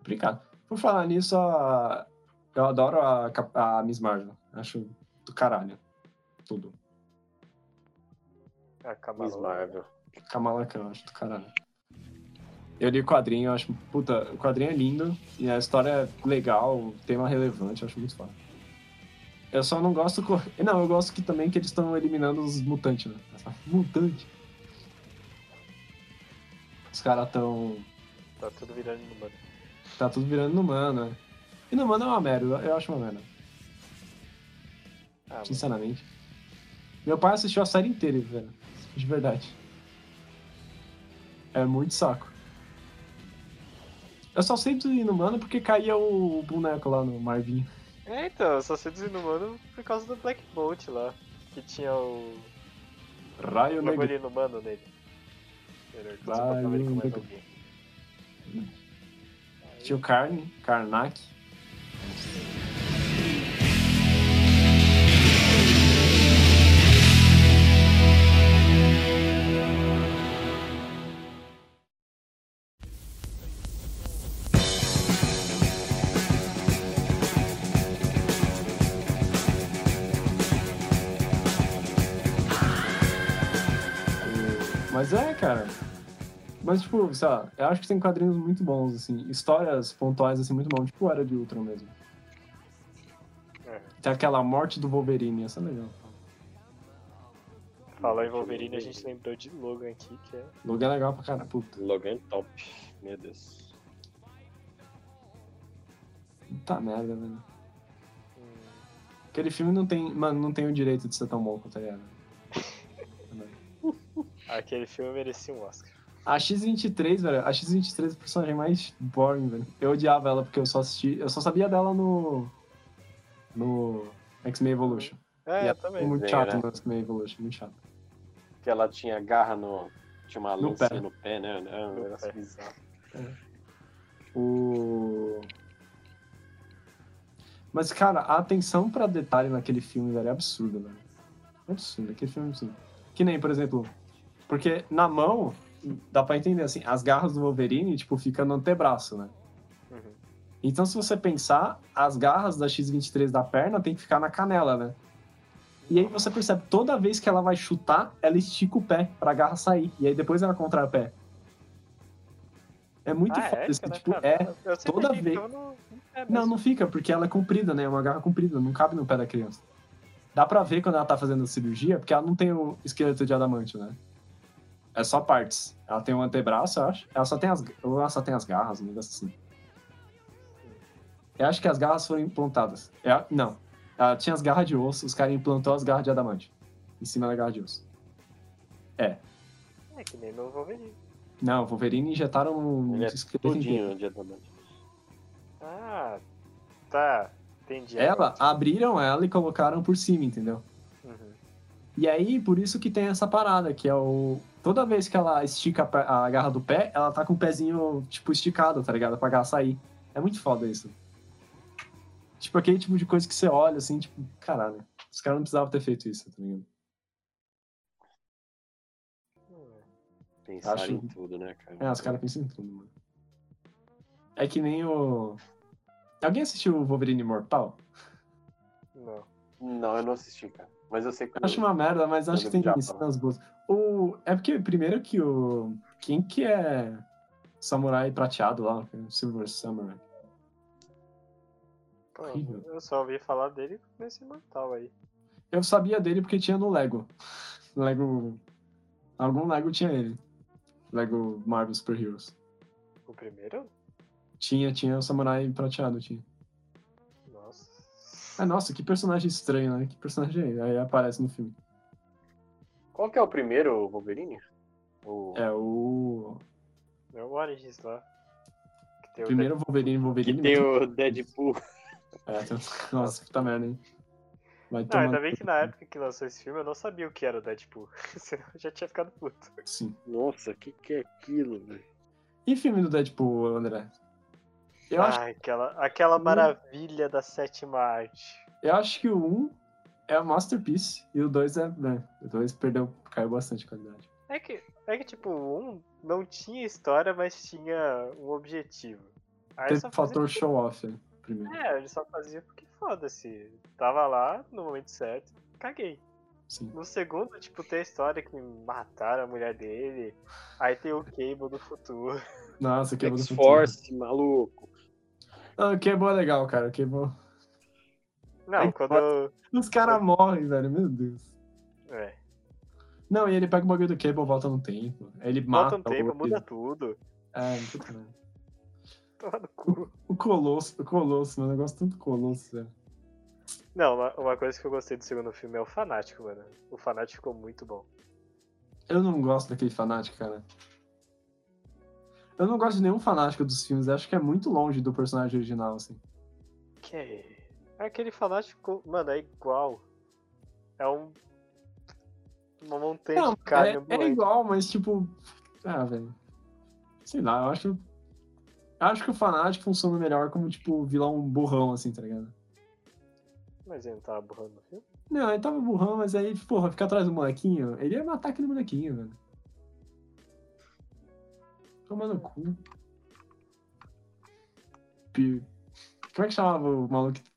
Obrigado. Por falar nisso, a... eu adoro a, a Miss Marvel. Acho do caralho. Tudo. A Kamala. Miss Marvel. Kamala Khan, acho do caralho. Eu li o quadrinho, eu acho, puta, o quadrinho é lindo, e a história é legal, o tema é relevante, eu acho muito foda. Eu só não gosto. co- Não, eu gosto que também que eles estão eliminando os mutantes, né? Mutante. Os caras tão. Tá tudo virando no mano. Tá tudo virando humano, né? E no mano é uma merda, eu- acho uma merda, Ah, mano. sinceramente. Meu pai assistiu a série inteira, velho. De verdade. É muito saco. Eu só sei do Inumano porque caía o boneco lá no Marvinho. É, então, eu só sei dos inumanos por causa do Black Bolt lá. Que tinha o. Raio O Negro. bagulho inumano nele. Ele Vai, colocava ele com mais negro. alguém. Tinha o Carne, Karnak. Mas é, cara. Mas, tipo, sei lá, eu acho que tem quadrinhos muito bons, assim. Histórias pontuais, assim, muito bons. Tipo, Era de Ultron mesmo. É. Tem aquela morte do Wolverine, essa é legal. Falou em Wolverine, a gente lembrou de Logan aqui, que é. Logan é legal pra caralho. Puta, Logan top. Meu Deus. puta merda, velho. hum, Aquele filme não tem, mano, não tem o direito de ser tão bom quanto ele era. Aquele filme merecia um Oscar. A X-23, velho, a X-23 é o personagem mais boring, velho. Eu odiava ela porque eu só assisti, eu só sabia dela no no X-Men Evolution. É, eu também. Muito chato né? no X-Men Evolution, muito chato. Que ela tinha garra no. Tinha uma No pé. no pé, né? É um No pé. bizarro. O... Mas, cara, a atenção pra detalhe naquele filme, velho, é absurda, velho. É absurdo, aquele filme, assim. Que nem, por exemplo, porque na mão, dá pra entender, assim, as garras do Wolverine, tipo, ficam no antebraço, né? Uhum. Então, se você pensar, as garras da X-23 da perna tem que ficar na canela, né? E aí você percebe, toda vez que ela vai chutar, ela estica o pé pra garra sair. E aí depois ela contrai o pé. É muito Ah, foda é? isso. Fica na Tipo, é. Eu sempre toda vez- não- é Não, não fica, porque ela é comprida, né? É uma garra comprida, não cabe no pé da criança. Dá pra ver quando ela tá fazendo a cirurgia, porque ela não tem o esqueleto de adamante, né? É só partes. Ela tem um antebraço, eu acho. Ela só tem as, ou ela só tem as garras, um negócio assim. Eu acho que as garras foram implantadas. É, não. Ela tinha as garras de osso, os caras implantou as garras de adamante. Em cima da garra de osso. É que nem no Wolverine. Não, o Wolverine injetaram um Ele é. Tudinho de adamante. Ah, tá. Entendi. Ela, abriram ela e colocaram por cima, entendeu? Uhum. E aí, por isso que tem essa parada, que é o. Toda vez que ela estica a garra do pé, ela tá com o pezinho, tipo, esticado, tá ligado? Pra garra sair. É muito foda isso. Tipo, aquele tipo de coisa que você olha, assim, tipo, caralho. Os caras não precisavam ter feito isso, tá ligado? Pensaram Acho- em tudo, né, cara? É, os caras pensam em tudo, mano. É que nem o. Alguém assistiu o Wolverine Imortal? Não. Não, eu não assisti, cara. Mas eu sei que. Eu Acho uma merda, mas acho que tem cenas boas. O... É porque, primeiro, que o. Quem que é samurai prateado lá? Silver Samurai. Pô, eu só ouvi falar dele nesse Imortal aí. Eu sabia dele porque tinha no Lego. Lego. Algum Lego tinha ele. Lego Marvel Super Heroes. O primeiro? Tinha, tinha o samurai prateado, tinha. Nossa. Ah, nossa, que personagem estranho, né? Que personagem é? esse? Aí aparece no filme. Qual que é o primeiro Wolverine? O... É o. É o Origins lá. Que tem o Primeiro Wolverine, Que Wolverine. tem mas- o Deadpool. É, tem- Nossa, puta merda, hein? Vai Não, tomar. ainda bem que na época que lançou esse filme eu não sabia o que era o Deadpool. Senão eu já tinha ficado puto. Sim. Nossa, o que, que é aquilo, velho? E filme do Deadpool, André? Eu, acho, Ai, aquela, aquela maravilha da sétima arte. eu acho que o 1 é a Masterpiece e o 2 é. Né, o 2 perdeu, caiu bastante a qualidade. É que, é que tipo, o 1 não tinha história, mas tinha um objetivo. Aí Teve o fator fazia... show off né, primeiro. É, ele só fazia porque foda-se. Tava lá no momento certo, caguei. Sim. No segundo, tipo, tem a história que mataram a mulher dele. Aí tem o Cable do futuro. Nossa, o Cable do futuro. X-Force, maluco. Ah, o Cable é legal, cara. O Cable. Não, Aí quando eu. Os caras morrem, velho. Meu Deus. É. Não, e ele pega o bagulho do Cable, volta no tempo. Aí ele mata. Volta um tempo, o... muda tudo. É, puta merda. No cu. O Colosso, o Colosso, mano. Eu gosto tanto do Colosso, velho. Não, uma, uma coisa que eu gostei do segundo filme é o Fanático, mano. O Fanático ficou muito bom. Eu não gosto daquele fanático, cara. Eu não gosto de nenhum fanático dos filmes. Eu acho que é muito longe do personagem original, assim. Que é aquele fanático, mano, é igual. É um uma montanha Não, de carne é, é igual, mas tipo. Ah, velho. Sei lá, eu acho. eu Acho que o fanático funciona melhor como, tipo, vilão burrão, assim, tá ligado? Mas ele não tava burrando no filme? Não, ele tava burrão, mas aí, porra, ficar atrás do molequinho, ele ia matar aquele molequinho, velho. Toma no cu. Como é que chamava o maluco que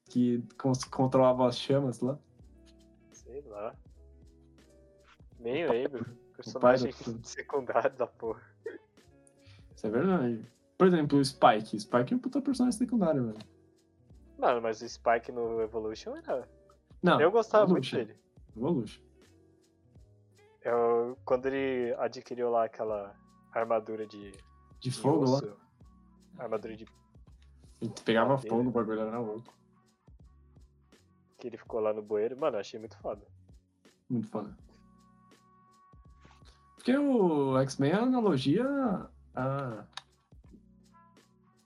cons- controlava as chamas lá? Sei lá. Nem lembro. do- Personagem secundário da porra. Isso é verdade. Por exemplo, o Spike. Spike é um puta personagem secundário, velho. Mano, mas o Spike no Evolution era. Não, eu gostava muito Evolution. dele. Evolution. Eu, quando ele adquiriu lá aquela armadura de, De de fogo lá. osso, Armadura de. Ele pegava fogo, o bagulho era louco. Que ele ficou lá no bueiro. Mano, eu achei muito foda. Muito foda. Porque o X-Men é analogia a,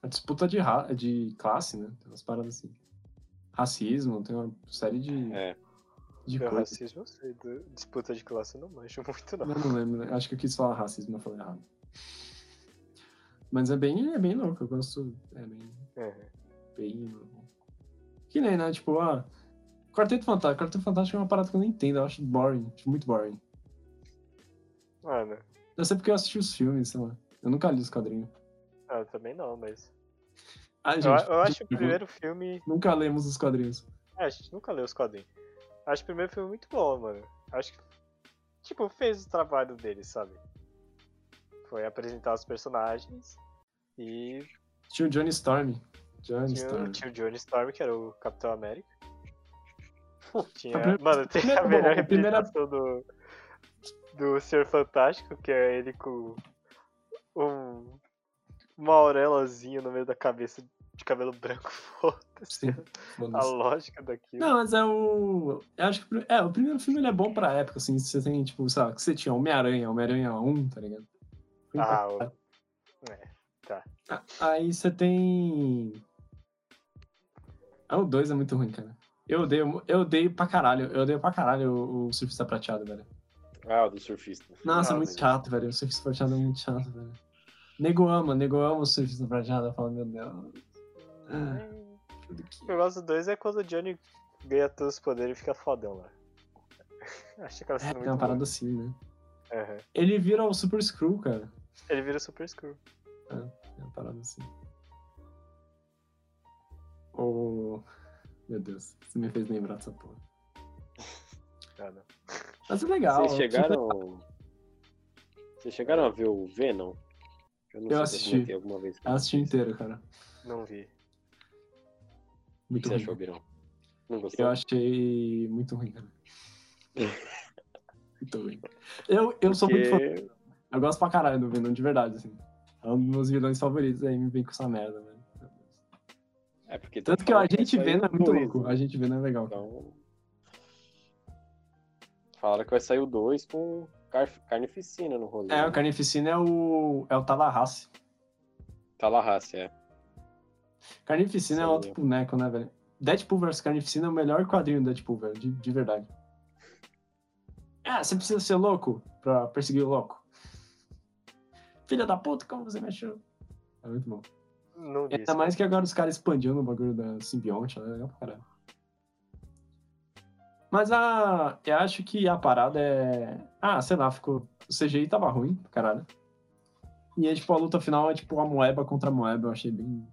a disputa de, ra... de classe, né? Tem umas paradas assim. Racismo, tem uma série de. É. de coisa. racismo eu sei, disputa de classe eu não manjo muito, não. Eu não lembro, né? acho que eu quis falar racismo, eu falei errado. Mas é bem, é bem louco, eu gosto. É bem, Uhum. bem. Que nem, né? Tipo, ah. Quarteto Fantástico. Quarteto Fantástico é uma parada que eu não entendo, eu acho boring, acho muito boring. Mano, Eu sei porque eu assisti os filmes, sei lá. Eu nunca li os quadrinhos. ah, eu também não, mas. Ah, Eu, gente, eu acho gente, o primeiro filme. Nunca lemos os quadrinhos. É, a gente nunca leu os quadrinhos. Acho o primeiro filme muito bom, mano. Acho que. Tipo, fez o trabalho dele, sabe? Foi apresentar os personagens e Tinha o Johnny Storm. Johnny tinha, Storm. tinha o Johnny Storm, que era o Capitão América. Tinha. A primeira- Mano, tem a melhor bom, a primeira- representação do. Do Senhor Fantástico, que é ele com um, uma auréolazinha no meio da cabeça de cabelo branco. Foda-se. A lógica daquilo. Não, mas é o. Eu acho que. É, o primeiro filme ele é bom pra época, assim. Você tem, tipo, sei lá, que você tinha Homem-Aranha, Homem-Aranha 1, tá ligado? Pra Ah, o-. É. Ah, Aí você tem. Ah, o 2 é muito ruim, cara. Eu odeio, eu odeio pra caralho. Eu odeio pra caralho o, o surfista prateado, velho. Ah, o do surfista. Nossa, é Nossa. muito chato, velho. O surfista prateado é muito chato, velho. Nego ama, nego ama o surfista prateado. Eu falo, meu Deus. Ah, que- O negócio do 2 é quando o Johnny ganha todos os poderes e fica fodão lá. Acho que ela É, sendo muito uma bom. parada assim, né? Aham. Ele vira o Super Screw, cara. Ele vira Super Screw. É uma parada assim. O. Meu Deus, você me fez lembrar dessa porra. Ah, não. Mas é legal. Vocês chegaram. Vocês chegaram a ver o Venom? Eu não Eu sei assisti. se eu alguma vez. Eu assisti inteiro, cara. Não vi. O que Muito você ruim. achou, Birão? Não gostou? Eu achei muito ruim, cara. muito ruim. Eu, eu sou muito fã. Porque- Eu gosto pra caralho do Venom, de verdade, assim. É um dos meus vilões favoritos, aí me vem com essa merda, velho. É porque Tanto que o falando vai Agente sair Venom é muito dois, louco. né? A gente Venom é legal. Então. Falaram que vai sair o 2 com car- carnificina no rolê. É, o Carnificina é o. é o Tallahassee. Tallahassee, é. Carnificina é Sim, outro é. boneco, né, velho? Deadpool vs Carnificina é o melhor quadrinho do Deadpool, velho, de, de verdade. Ah, você precisa ser louco pra perseguir o louco. Filha da puta, como você me achou? É muito bom. Não vi. Ainda mais que agora os caras expandindo o bagulho da simbionte, é legal pra caralho. Mas a. Eu acho que a parada é. Ah, sei lá, ficou. O CGI tava ruim, pra caralho. E aí, tipo, a luta final é tipo a Moeba contra a Moeba, eu achei bem.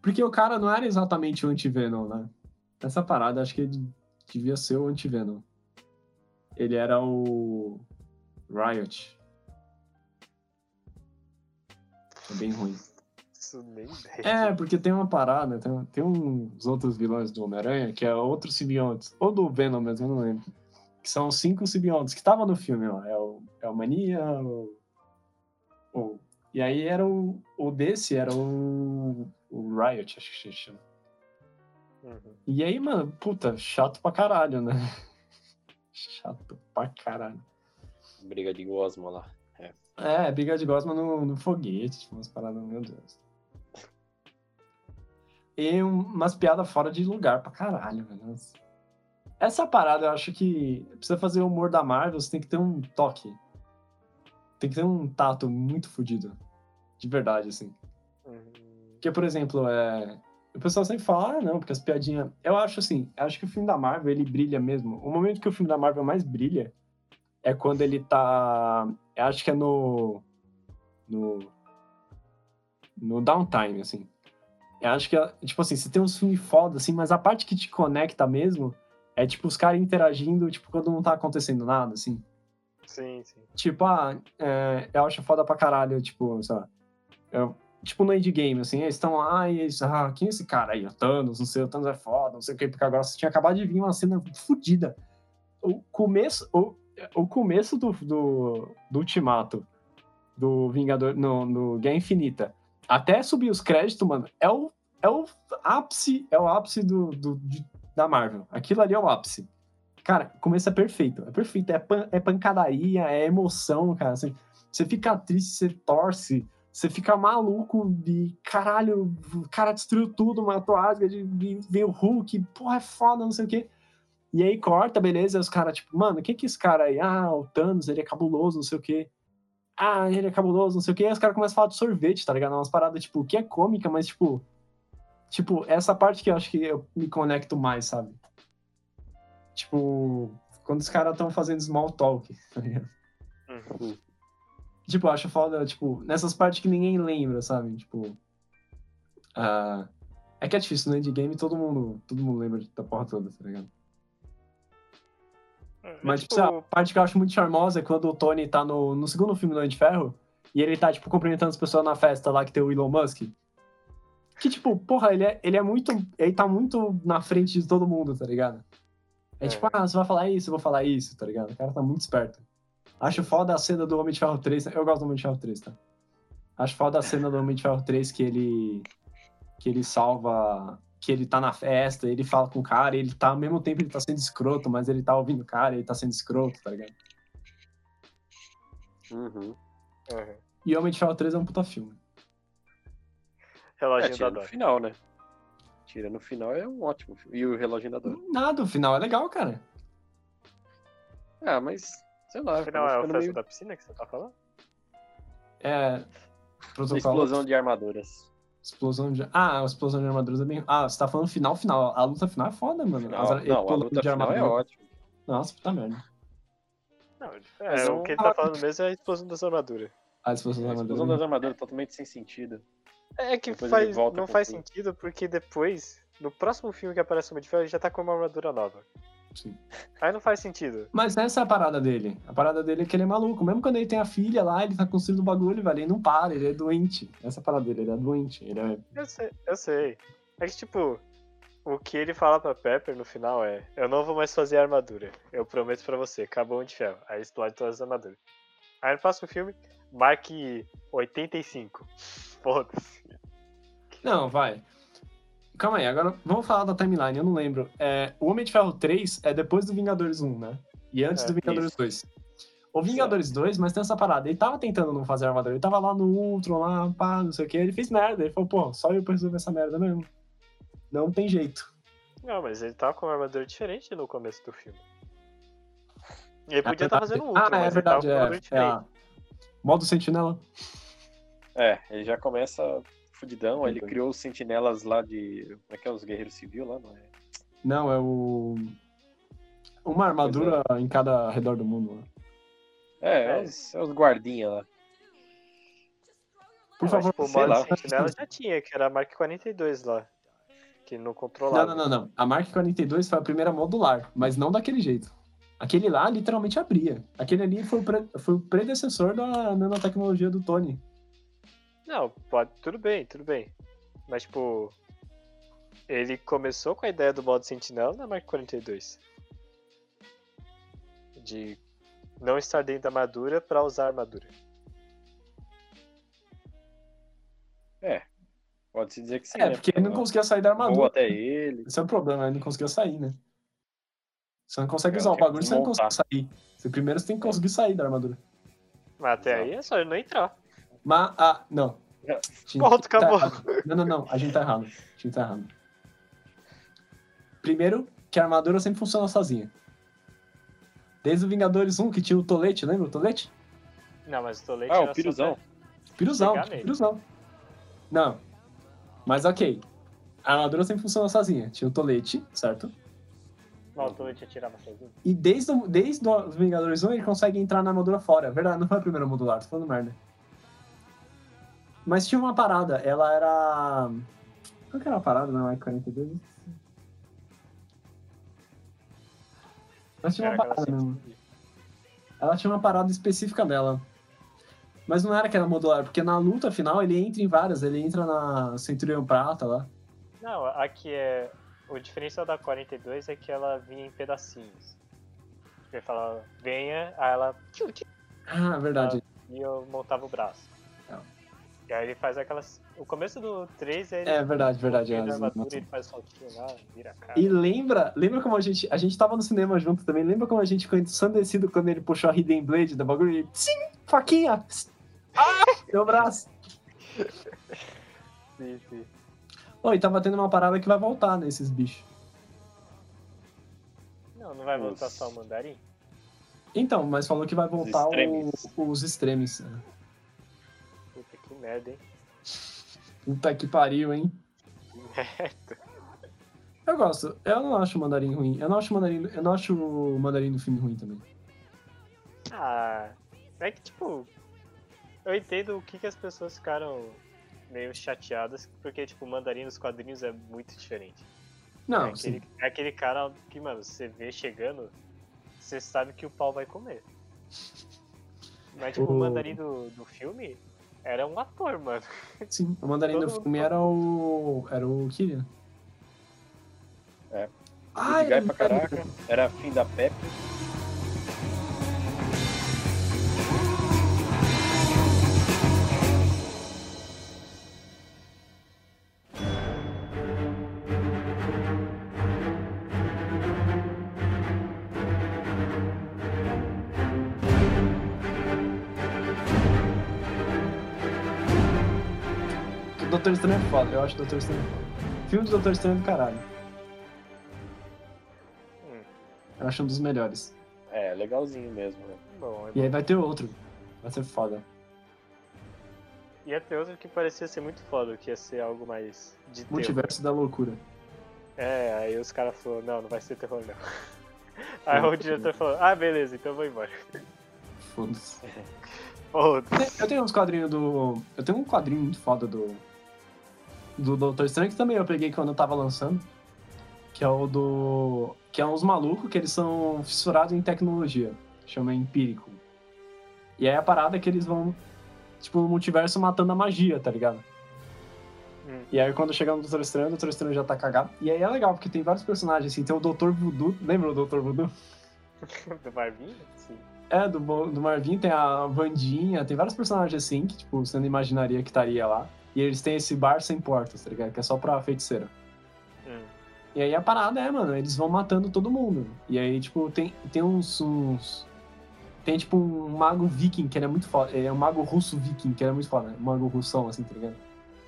Porque o cara não era exatamente o anti-Venom, né? Essa parada, acho que ele devia ser o anti-Venom. Ele era o. Riot. É bem ruim. Isso nem ideia. É, porque tem uma parada, tem, tem uns outros vilões do Homem-Aranha, que é outros simbiontes, ou do Venom mesmo, eu não lembro. Que são cinco simbiontes que estavam no filme lá. É o, é o Mania, o, o- E aí era o. O desse era o. O Riot, acho que se chama. Uhum. E aí, mano, puta, chato pra caralho, né? Chato pra caralho. Briga de Gosma lá. É, briga de gosma no, no foguete, tipo, umas paradas, meu Deus. E um- umas piadas fora de lugar pra caralho, velho. Essa parada, eu acho que precisa fazer o humor da Marvel, você tem que ter um toque. Tem que ter um tato muito fodido. De verdade, assim. Uhum. Porque, por exemplo, é... o pessoal sempre fala, ah, não, porque as piadinhas. Eu acho assim, eu acho que o filme da Marvel, ele brilha mesmo. O momento que o filme da Marvel mais brilha é quando ele tá. Eu acho que é no. No. No downtime, assim. Eu acho que, é- tipo assim, você tem uns filmes foda, assim, mas a parte que te conecta mesmo é, tipo, os caras interagindo, tipo, quando não tá acontecendo nada, assim. Sim, sim. Tipo, ah, é, eu acho foda pra caralho, tipo, sei lá. eu- tipo no endgame, assim, eles estão lá e eles, ah, quem é esse cara aí? O Thanos, não sei, o Thanos é foda, não sei o que, porque agora tinha acabado de vir uma cena fodida. O começo, o, o começo do, do, do Ultimato, do Vingador, no, no Guerra Infinita, até subir os créditos, mano, é o, é o ápice, é o ápice do, do, de- da Marvel. Aquilo ali é o ápice. Cara, começo é perfeito. É perfeito. É, pan- é pancadaria, é emoção, cara. Você, fica triste, você torce, você fica maluco e caralho, o cara destruiu tudo, matou Asgard, e veio o Hulk, porra, é foda, não sei o quê. E aí corta, beleza, e os caras, tipo, mano, o que que esse cara aí? Ah, o Thanos, ele é cabuloso, não sei o quê. Ah, ele é cabuloso, não sei o quê. E os caras começam a falar de sorvete, tá ligado? Umas paradas, tipo, que é cômica, mas, tipo. Tipo, essa parte que eu acho que eu me conecto mais, sabe? Tipo, quando os caras estão fazendo small talk, tá ligado? Uhum. Tipo, eu acho foda, tipo, nessas partes que ninguém lembra, sabe? Tipo. ah, é que é difícil, no endgame todo mundo, todo mundo lembra da porra toda, tá ligado? Mas, tipo, a parte que eu acho muito charmosa é quando o Tony tá no, no segundo filme do Homem de Ferro e ele tá, tipo, cumprimentando as pessoas na festa lá que tem o Elon Musk. Que, tipo, porra, ele é, ele é muito. Ele tá muito na frente de todo mundo, tá ligado? É, É. tipo, ah, você vai falar isso, eu vou falar isso, tá ligado? O cara tá muito esperto. Acho foda a cena do Homem de Ferro 3. Eu gosto do Homem de Ferro 3, tá? Acho foda a cena do Homem de Ferro 3 que ele. que ele salva. Que ele tá na festa, ele fala com o cara, e ele tá, ao mesmo tempo, ele tá sendo escroto, mas ele tá ouvindo o cara, ele tá sendo escroto, tá ligado? Uhum. Uhum. E Homem de Ferro 3 é um puta filme. É, Reloginho da tira no final, né? Tira no final é um ótimo filme. E o Relógio da Dora. Nada, o final é legal, cara. Ah, mas, sei lá, Afinal, acabou é o festa meio... da piscina que você tá falando? É. Protocolo. explosão de armaduras. Explosão de. Ah, a explosão de armaduras é bem. Ah, você tá falando final, final. A luta final é foda, mano. Final- As- não, a explosão luta de final é armadura. ótima. Nossa, puta merda. Não, é, o que ele tá falando mesmo é a explosão das armaduras. A explosão A da explosão armadura. das armaduras totalmente sem sentido. É que Depois ele faz, não faz tudo. sentido porque depois, no próximo filme que aparece o Homem de Ferro, ele já tá com uma armadura nova. Sim. Aí não faz sentido. Mas essa é a parada dele. A parada dele é que ele é maluco. Mesmo quando ele tem a filha lá, ele tá construindo o bagulho, velho. Ele não para, ele é doente. Essa é a parada dele, ele é doente. Ele é. Eu sei, eu sei. É que, tipo, o que ele fala pra Pepper no final é: Eu não vou mais fazer armadura. Eu prometo pra você, acabou de Ferro. Aí explode todas as armaduras. Aí no próximo filme, marque 85. Foda-se. Não, vai. Calma aí, agora vamos falar da timeline, eu não lembro. É, o Homem de Ferro 3 é depois do Vingadores 1, né? E antes É, do Vingadores isso. 2. O Vingadores 2, mas tem essa parada. Ele tava tentando não fazer armadura. Ele tava lá no Ultron, lá, pá, não sei o que. Ele fez merda. Ele falou, pô, só eu pra resolver essa merda mesmo. Não tem jeito. Não, mas ele tava com uma armadura diferente no começo do filme. Ele podia É estar verdade. fazendo outro, Ah, é mas ele tava verdade. com uma armadura É, é diferente. a... Modo Sentinela. É, ele já começa fudidão, aí ele criou os sentinelas lá de. Como é que é? Os guerreiros civis lá, não é? Não, é o. Uma armadura em cada redor do mundo. né? É, É. é os, é os guardinha lá. Por favor, tipo, o sei modo lá. sentinela já tinha, que era a Mark 42 lá. Que não controlava. Não, não, não, não. A Mark 42 foi a primeira modular, mas não daquele jeito. Aquele lá literalmente abria. Aquele ali foi o, pre- foi o predecessor da nanotecnologia do Tony. Não, pode, tudo bem, tudo bem. Mas, tipo, ele começou com a ideia do modo sentinela na Mark 42. De não estar dentro da armadura pra usar a armadura. Pode-se dizer que sim. É, né? porque ele não conseguia sair da armadura. até ele. Esse é o problema, ele não conseguia sair, né? Você não consegue É, usar o bagulho, você não consegue sair. Você primeiro você tem que conseguir sair da armadura. Mas até aí é só ele não entrar. Mas, ah, não. É. Pronto, tá acabou. errado. Não, não, não. A gente tá errado. A gente tá errado. Primeiro, que a armadura sempre funciona sozinha. Desde o Vingadores 1, que tinha o Tolete, lembra o Tolete? Não, mas o Tolete Ah, era o só piruzão. Piruzão, piruzão. Não. Mas ok. A armadura sempre funciona sozinha. Tinha o Tolete, certo? Não, o Tolete atirava sozinho. E desde, o- desde os Vingadores 1 ele consegue entrar na armadura fora. Verdade, não foi a primeira modular, tô falando merda. Mas tinha uma parada, ela era. Qual que era a parada na Mike 42? Eu esqueci. Mas tinha uma parada sentinela. Ela tinha uma parada específica dela. Mas não era que era modular, porque na luta final ele entra em várias, ele entra na Centurião Prata lá. Não, aqui é. O diferencial da 42 é que ela vinha em pedacinhos. Ele falava, venha, aí ela. Ah, verdade. E eu montava o braço. E aí ele faz aquelas. O começo do 3 é ele. É verdade, verdade. É, armadura, ele faz saltinho lá, vira a cara. E lembra, lembra como a gente. A gente tava no cinema junto também. Lembra como a gente ficou ensandecido quando ele puxou a Hidden Blade da bagulho e. Sim! Faquinha! Ah! Meu braço! Sim, sim. Oi, tava tendo uma parada que vai voltar nesses bichos. Não, Não, vai voltar Os- só o mandarim? Então, mas falou que vai voltar o- extremes. os extremes. né? Merda, hein? Puta que pariu, hein? Eu gosto. Eu não acho o mandarim ruim. Eu não acho o mandarim, eu não acho o mandarim do filme ruim também. Ah, é que tipo, eu entendo o que, que as pessoas ficaram meio chateadas, porque tipo, o mandarim dos quadrinhos é muito diferente. Não, é, aquele, é aquele cara que, mano, você vê chegando, você sabe que o pau vai comer. Mas tipo, o O- mandarim do, do filme era um ator, mano. Sim, o mandarim do Todo mundo filme era o. Era o Kylian. É. Ah, caraca. Era fim da Pepe. Foda, eu acho o Doutor Estranho foda. Filme do Doutor Estranho é do caralho. Hum, Eu acho um dos melhores. É, legalzinho mesmo, né? bom, é E aí vai ter outro. Vai ser foda. Ia ter outro que parecia ser muito foda, que ia ser algo mais de terror. Multiverso da loucura. É, aí os caras falaram, não, não vai ser terror não. Aí o diretor falou, ah, beleza, então eu vou embora. Foda-se. Foda-se. Eu tenho uns quadrinhos do. Eu tenho um quadrinho muito foda do. Do Doutor Estranho que também eu peguei quando eu tava lançando. Que é o do. Que é uns malucos que eles são fissurados em tecnologia. Chama Empírico. E aí a parada é que eles vão. Tipo, no multiverso matando a magia, tá ligado? Hum. E aí quando chegar no Doutor Estranho, o Doutor Estranho já tá cagado. E aí é legal, porque tem vários personagens, assim. Tem o Doutor Voodoo. Lembra o Doutor Voodoo? Do Marvin? Sim. É, do, do Marvin tem a Vandinha, tem vários personagens assim que, tipo, você não imaginaria que estaria lá. E eles têm esse bar sem portas, tá ligado? Que é só pra feiticeira. Hum. E aí a parada é, mano, eles vão matando todo mundo. E aí, tipo, tem, tem uns, uns- Tem, tipo, um mago viking, que ele é muito foda. Ele é um mago russo viking, que ele é muito foda. né? Um mago russão, assim, tá ligado?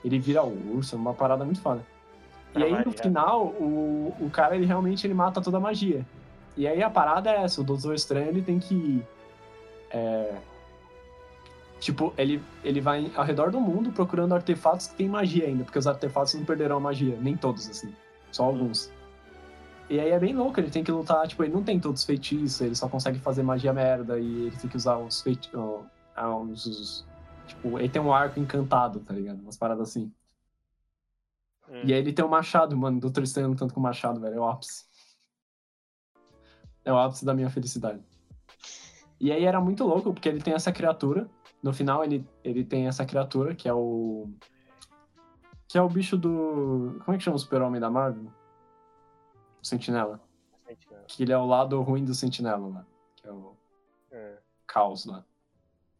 Ele vira o urso, é uma parada muito foda. E aí, no final, o, o cara, ele realmente ele mata toda a magia. E aí a parada é essa, o Doutor Estranho, ele tem que... é, Tipo, ele, ele vai ao redor do mundo procurando artefatos que tem magia ainda, porque os artefatos não perderão a magia, nem todos, assim, só alguns. E aí é bem louco, ele tem que lutar, tipo, ele não tem todos os feitiços, ele só consegue fazer magia merda, e ele tem que usar os feitiços. Tipo, ele tem um arco encantado, tá ligado? Umas paradas assim. Hum. E aí ele tem o machado, mano, Doutor Estranho lutando com o machado, velho, é o ápice. É o ápice da minha felicidade. E aí era muito louco, porque ele tem essa criatura. No final ele, ele tem essa criatura, que é o. Que é o bicho do. Como é que chama o super-homem da Marvel? O Sentinela. Sentinela. Que ele é o lado ruim do Sentinela lá. Que é o Hum. caos lá.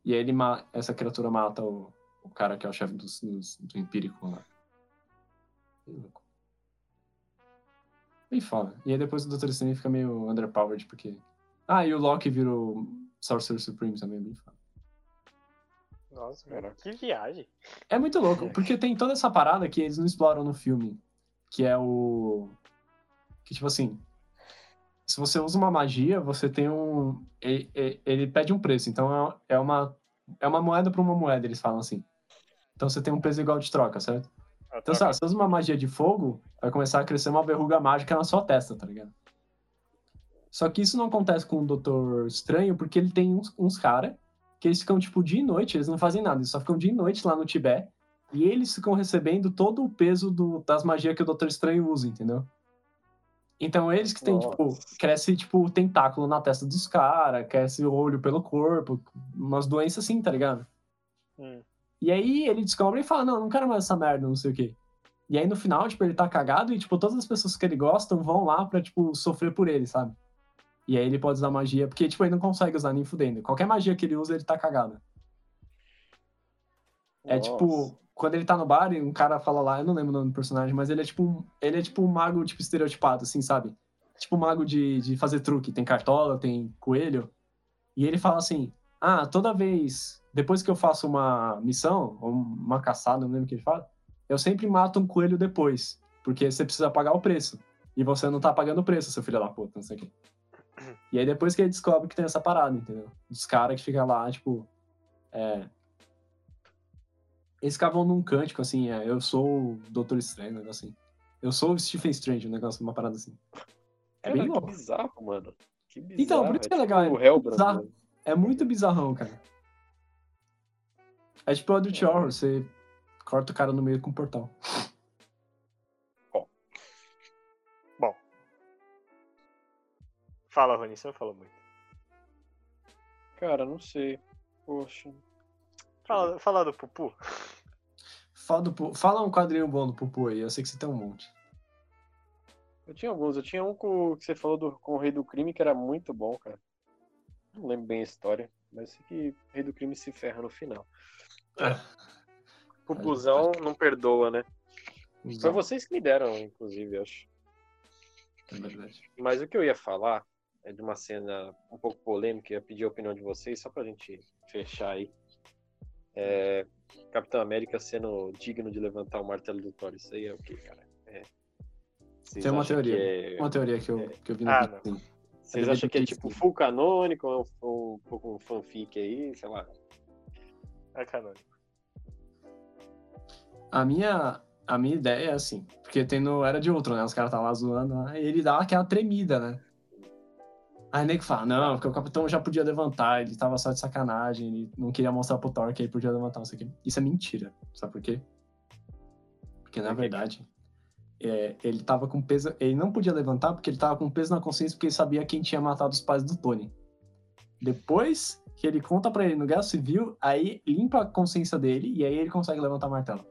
E aí ele ma... essa criatura mata o, o cara que é o chefe dos, dos- do Empírico lá. Louco. Bem foda. E aí depois o Dr. Strange fica meio underpowered, porque. Ah, e o Loki virou Sorcerer Supreme também, bem foda. Nossa, mano, que viagem. É muito louco, porque tem toda essa parada que eles não exploram no filme. Que é o. Que tipo assim. Se você usa uma magia, você tem um. Ele, ele- pede um preço. Então é é uma. É uma moeda pra uma moeda, eles falam assim. Então você tem um preço igual de troca, certo? A Então, troca- sabe, se você usa uma magia de fogo, vai começar a crescer uma verruga mágica na sua testa, tá ligado? Só que isso não acontece com o Doutor Estranho, porque ele tem uns, uns caras que eles ficam, tipo, dia e noite, eles não fazem nada, eles só ficam dia e noite lá no Tibete, e eles ficam recebendo todo o peso do- das magias que o Doutor Estranho usa, entendeu? Então eles que têm, tipo, cresce, tipo, tentáculo na testa dos caras, cresce olho pelo corpo, umas doenças assim, tá ligado? Hum. E aí ele descobre e fala, não, não quero mais essa merda, não sei o quê. E aí no final, tipo, ele tá cagado e, tipo, todas as pessoas que ele gosta vão lá pra, tipo, sofrer por ele, sabe? E aí ele pode usar magia, porque, tipo, ele não consegue usar nem fudendo. Qualquer magia que ele usa, ele tá cagado. É tipo, quando ele tá no bar e um cara fala lá, eu não lembro o nome do personagem, mas ele é tipo um, ele é tipo um mago, tipo, estereotipado, assim, sabe? Tipo um mago de, de fazer truque. Tem cartola, tem coelho. E ele fala assim, ah, toda vez, depois que eu faço uma missão, ou uma caçada, não lembro o que ele fala, eu sempre mato um coelho depois, porque você precisa pagar o preço. E você não tá pagando o preço, seu filho da puta, não sei o quê. E aí depois que ele descobre que tem essa parada, entendeu? Dos caras que ficam lá, tipo. É... Eles ficavam num cântico, assim, é, eu sou o Doutor Estranho, um negócio assim. Eu sou o Stephen Strange, um negócio, uma parada assim. É Cara, bem que louco. bizarro, mano. Que bizarro. Então, por isso que é legal, Tipo, é bizarro. né? É muito bizarrão, cara. É tipo o Adult Horror, você corta o cara no meio com um portal. Fala, Rony, você não falou muito. Cara, não sei. Poxa. Fala, fala do Pupu. Fala, do Fala um quadrinho bom do Pupu aí, eu sei que você tem um monte. Eu tinha alguns. Eu tinha um com, que você falou do, com o Rei do Crime que era muito bom, cara. Não lembro bem a história, mas sei que o Rei do Crime se ferra no final. É. Pupuzão não perdoa, né? Foi vocês que me deram, inclusive, acho. é verdade. Mas o que eu ia falar de uma cena um pouco polêmica, ia pedir a opinião de vocês, só pra gente fechar aí. É, Capitão América sendo digno de levantar o martelo do Thor. Isso aí é o que, cara? É, vocês Tem uma acham teoria. que é- Uma teoria que eu, que eu vi no Ah, não. Vocês acham que é tipo full canônico, ou é um, um pouco um fanfic aí, sei lá. É canônico. A minha, a minha ideia é assim, porque tem no Era de Outro, né? Os caras estavam lá zoando, lá, e ele dá aquela tremida, né? Aí o nego fala, não, porque o capitão já podia levantar, ele tava só de sacanagem, ele não queria mostrar pro Thor que ele podia levantar, não sei o quê. Isso é mentira, sabe por quê? Porque na verdade, é, ele tava com peso, ele não podia levantar porque ele tava com peso na consciência porque ele sabia quem tinha matado os pais do Tony. Depois que ele conta pra ele no Guerra Civil, aí limpa a consciência dele e aí ele consegue levantar o martelo.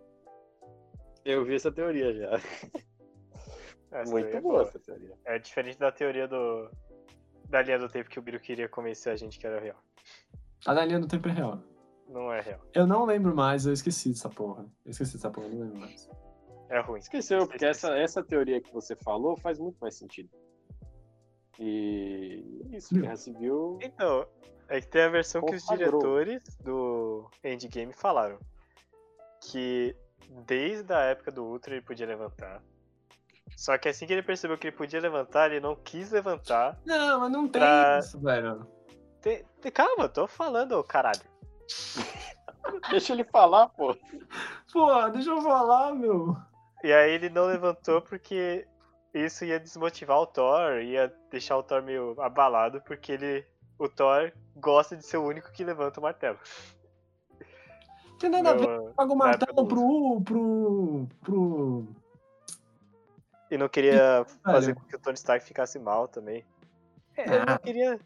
Eu vi essa teoria já. Essa Muito é boa essa teoria. É diferente da teoria do. Da linha do tempo que o Biro queria convencer a gente que era real. A da linha do tempo é real. Não é real. Eu não lembro mais, eu esqueci dessa porra. Eu esqueci dessa porra, não lembro mais. É ruim. Esqueceu, porque essa, essa teoria que você falou faz muito mais sentido. E isso, Viu? Guerra Civil. Então, é que tem a versão que os diretores do Endgame falaram. Que desde a época do Ultra ele podia levantar. Só que assim que ele percebeu que ele podia levantar, ele não quis levantar. Não, mas não tem Pra- isso, velho. Te- te- Calma, eu tô falando, caralho. Deixa ele falar, pô. Pô, deixa eu falar, meu. E aí ele não levantou porque isso ia desmotivar o Thor, ia deixar o Thor meio abalado, porque ele. O Thor gosta de ser o único que levanta o martelo. Tem nada a ver. Paga o martelo pro. pro. pro. E não queria fazer com que o Tony Stark ficasse mal também. É, Ah. não queria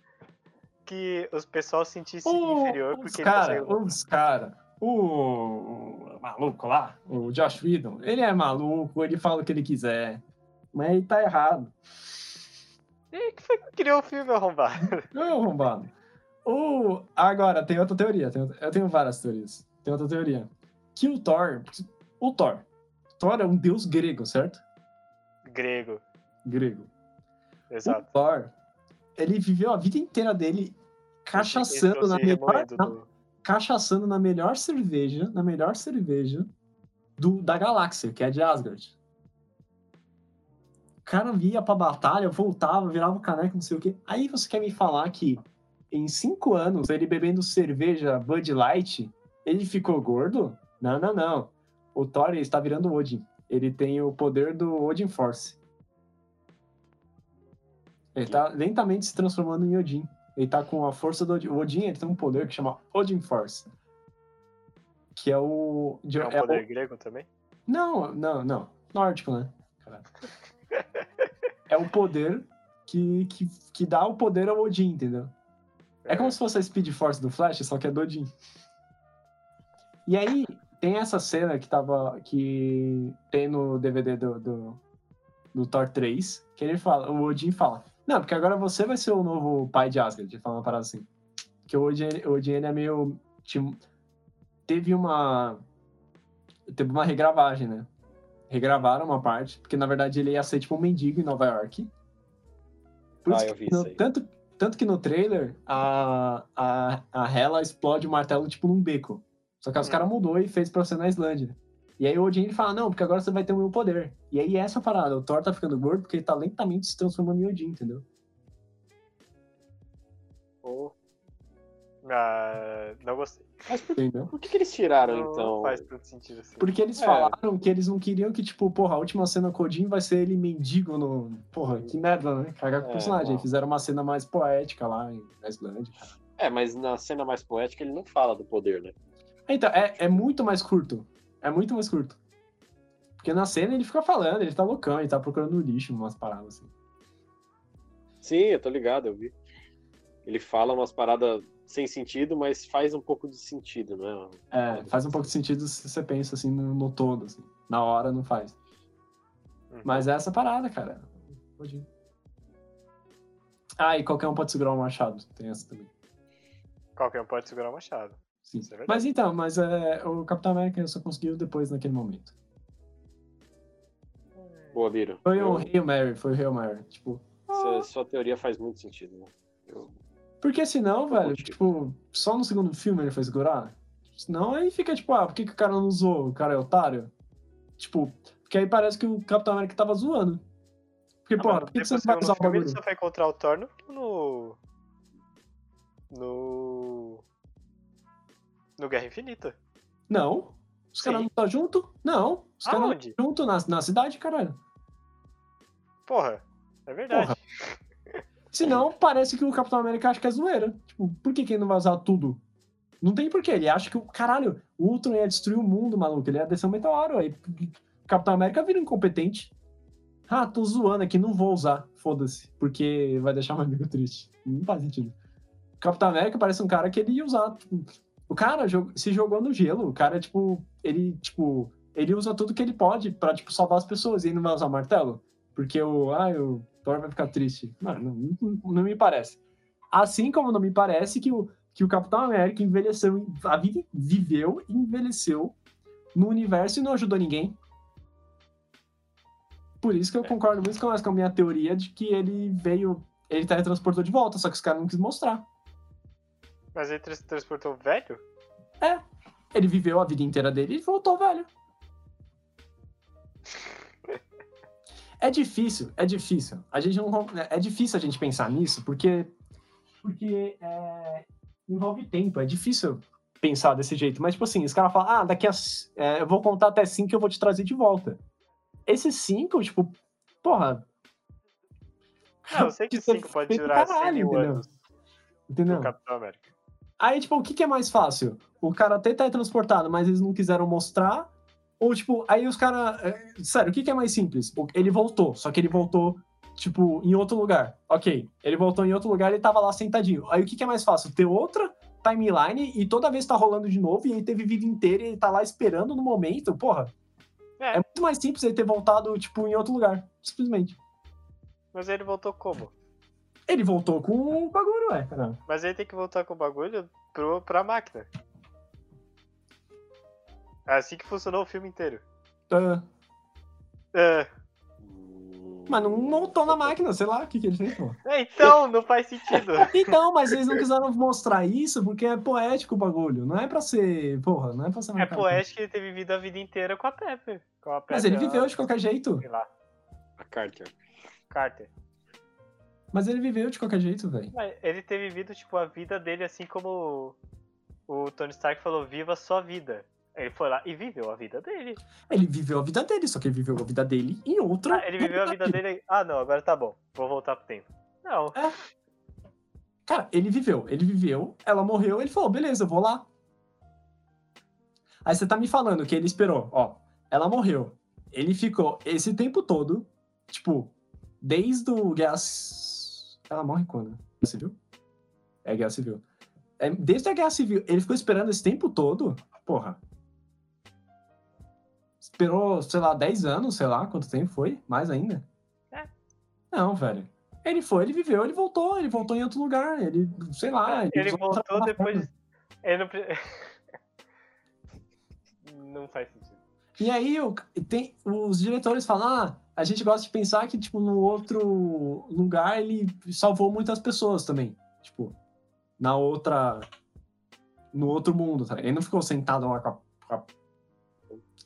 que os pessoal se sentisse O- inferior os porque cara, ele os cara, o, o maluco lá, o Josh Whedon, ele é maluco, ele fala o que ele quiser, mas ele tá errado. Ele que foi que criou o filme arrombado. Não é arrombado. O, agora, tem outra teoria, tem eu tenho várias teorias. Tem outra teoria. Que o Thor, o Thor, Thor é um deus grego, certo? Grego, Grego. exato. O Thor, ele viveu a vida inteira dele cachaçando na melhor, remoendo na- do- cachaçando na melhor cerveja, na melhor cerveja do, da galáxia, que é a de Asgard. O cara via pra batalha, voltava, virava o caneco, não sei o quê. Aí você quer me falar que em cinco anos, ele bebendo cerveja Bud Light, ele ficou gordo? Não, não, não. O Thor está virando Odin. Ele tem o poder do Odin Force. Ele tá lentamente se transformando em Odin. Ele tá com a força do Odin. O Odin ele tem um poder que chama Odin Force. Que é o. de- É um é o- poder grego também? Não, não, não. Nórdico, né? É o poder que, que, que dá o poder ao Odin, entendeu? É como se fosse a Speed Force do Flash, só que é do Odin. E aí, tem essa cena que tava. que tem no DVD do, do, do Thor 3, que ele fala, o Odin fala, não, porque agora você vai ser o novo pai de Asgard, ele fala uma parada assim. Que o Odin, o Odin ele é meio. tinha- teve uma. Teve uma regravagem, né? Regravaram uma parte, porque na verdade ele ia ser tipo um mendigo em Nova York. Por Ah, eu vi no- isso aí. tanto, tanto que no trailer, a, a, a Hela explode o martelo tipo num beco. Só que os Hum. caras mudou e fez pra ser na Islândia. E aí o Odin ele fala, não, porque agora você vai ter o meu poder. E aí essa parada, o Thor tá ficando gordo porque ele tá lentamente se transformando em Odin, entendeu? Ah, não gostei. Mas por, por que, que eles tiraram, Não então? faz tanto sentido assim. Porque eles É. falaram que eles não queriam que, tipo, porra, a última cena com o Odin vai ser ele mendigo no. Porra, que merda, né? Cagar com o É, personagem. não. Fizeram uma cena mais poética lá na Islândia. É, mas na cena mais poética ele não fala do poder, né? Então, é, é muito mais curto. É muito mais curto. Porque na cena ele fica falando, ele tá loucão, ele tá procurando no lixo, umas paradas assim. Sim, eu tô ligado, eu vi. Ele fala umas paradas sem sentido, mas faz um pouco de sentido, né? É, faz um pouco de sentido se você pensa assim no, no todo, assim. Na hora não faz. Uhum. Mas é essa parada, cara. Pode ir. Ah, e qualquer um pode segurar um machado. Tem essa também. Qualquer um pode segurar o machado. Sim. Isso é. Mas então, mas é, o Capitão América só conseguiu depois naquele momento. Boa, Biro. Foi o Eu- Hail Mary, foi o Hail Mary. Tipo, Sua, sua teoria faz muito sentido, né? Eu- porque senão, velho, contigo. tipo, só no segundo filme ele foi segurar? Senão aí fica tipo, ah, por que, que o cara não usou? O cara é otário? Tipo, porque aí parece que o Capitão América tava zoando. Porque, Ah, por que, que você vai usar o bagulho? Ele só foi encontrar o Thor no. No. No Guerra Infinita. Não. Os caras não estão junto? Não. Os caras não estão junto na, na cidade, caralho. Porra, é verdade. Senão, parece que o Capitão América acha que é zoeira. Tipo, por que, que ele não vai usar tudo? Não tem porquê. Ele acha que o. Caralho, o Ultron ia destruir o mundo, maluco. Ele ia descer um meteoro. Aí o Capitão América vira incompetente. Ah, tô zoando aqui, não vou usar. Foda-se. Porque vai deixar meu amigo triste. Não faz sentido. O Capitão América parece um cara que ele ia usar. tipo, o cara se jogou no gelo. O cara, tipo, ele, tipo, ele usa tudo que ele pode pra, tipo, salvar as pessoas. E ele não vai usar martelo? Porque o. Ah, o Thor vai ficar triste. Mano, não, não, não me parece. Assim como não me parece que o, que o Capitão América envelheceu, a vida viveu e envelheceu no universo e não ajudou ninguém. Por isso que eu concordo muito com, com a minha teoria de que ele veio, ele teletransportou de volta, só que os caras não quis mostrar. Mas ele trans- transportou velho? Ele viveu a vida inteira dele e voltou velho. É difícil, é difícil. A gente não, é difícil a gente pensar nisso porque porque é, envolve tempo. É difícil pensar desse jeito. Mas tipo assim, os caras falam, ah, daqui a é, eu vou contar até cinco que eu vou te trazer de volta. Esses cinco, tipo, porra. Não, eu sei que 5 pode durar 100 caralho, mil entendeu? anos Entendeu? Capitão América. Aí, tipo, o que, que é mais fácil? O cara até tá transportado, mas eles não quiseram mostrar? Ou, tipo, aí os caras. Sério, o que, que é mais simples? Ele voltou, só que ele voltou, tipo, em outro lugar. Ok, ele voltou em outro lugar e ele tava lá sentadinho. Aí o que, que é mais fácil? Ter outra timeline e toda vez tá rolando de novo e ele teve vida inteira e ele tá lá esperando no momento? Porra, É, é muito mais simples ele ter voltado, tipo, em outro lugar. Simplesmente. mas ele voltou como? Ele voltou com o bagulho, ué, cara. Mas ele tem que voltar com o bagulho pro, pra máquina. É assim que funcionou o filme inteiro. Ah, É, Hum, mas não montou na máquina, sei lá o que, que ele fez, pô. é, então, não faz sentido. Então, mas eles não quiseram mostrar isso porque é poético o bagulho. Não é pra ser. Porra, não é pra ser É poético que ele ter vivido a vida inteira com a Pepper. Com a Mas Pepper, ele viveu de qualquer jeito. Sei lá, A Carter. Carter. Mas ele viveu de qualquer jeito, velho. Ele ter vivido, tipo, a vida dele assim como o, Tony Stark falou, viva a sua vida. Ele foi lá e viveu a vida dele. Ele viveu a vida dele, só que ele viveu a vida dele em outra. Ah, ele viveu a vida dele. Ah, não, agora tá bom. Vou voltar pro tempo. Não. Cara, ele viveu, ele viveu, ela morreu, ele falou, beleza, eu vou lá. Aí você tá me falando que ele esperou, ó, ela morreu. Ele ficou esse tempo todo, tipo, desde o Guerra... Ela morre quando? Guerra Civil? É Guerra Civil. É, desde a Guerra Civil, ele ficou esperando esse tempo todo? Porra. Esperou, sei lá, 10 anos, sei lá, quanto tempo foi? Mais ainda? É. Não, velho. Ele foi, ele viveu, ele voltou, ele voltou em outro lugar, ele, sei lá. Ele outra voltou depois. Ele não. Não faz sentido. E aí o- tem, os diretores falam, ah, a gente gosta de pensar que, tipo, no outro lugar ele salvou muitas pessoas também. Tipo, na outra. No outro mundo, tá? Ele não ficou sentado lá com a. com a-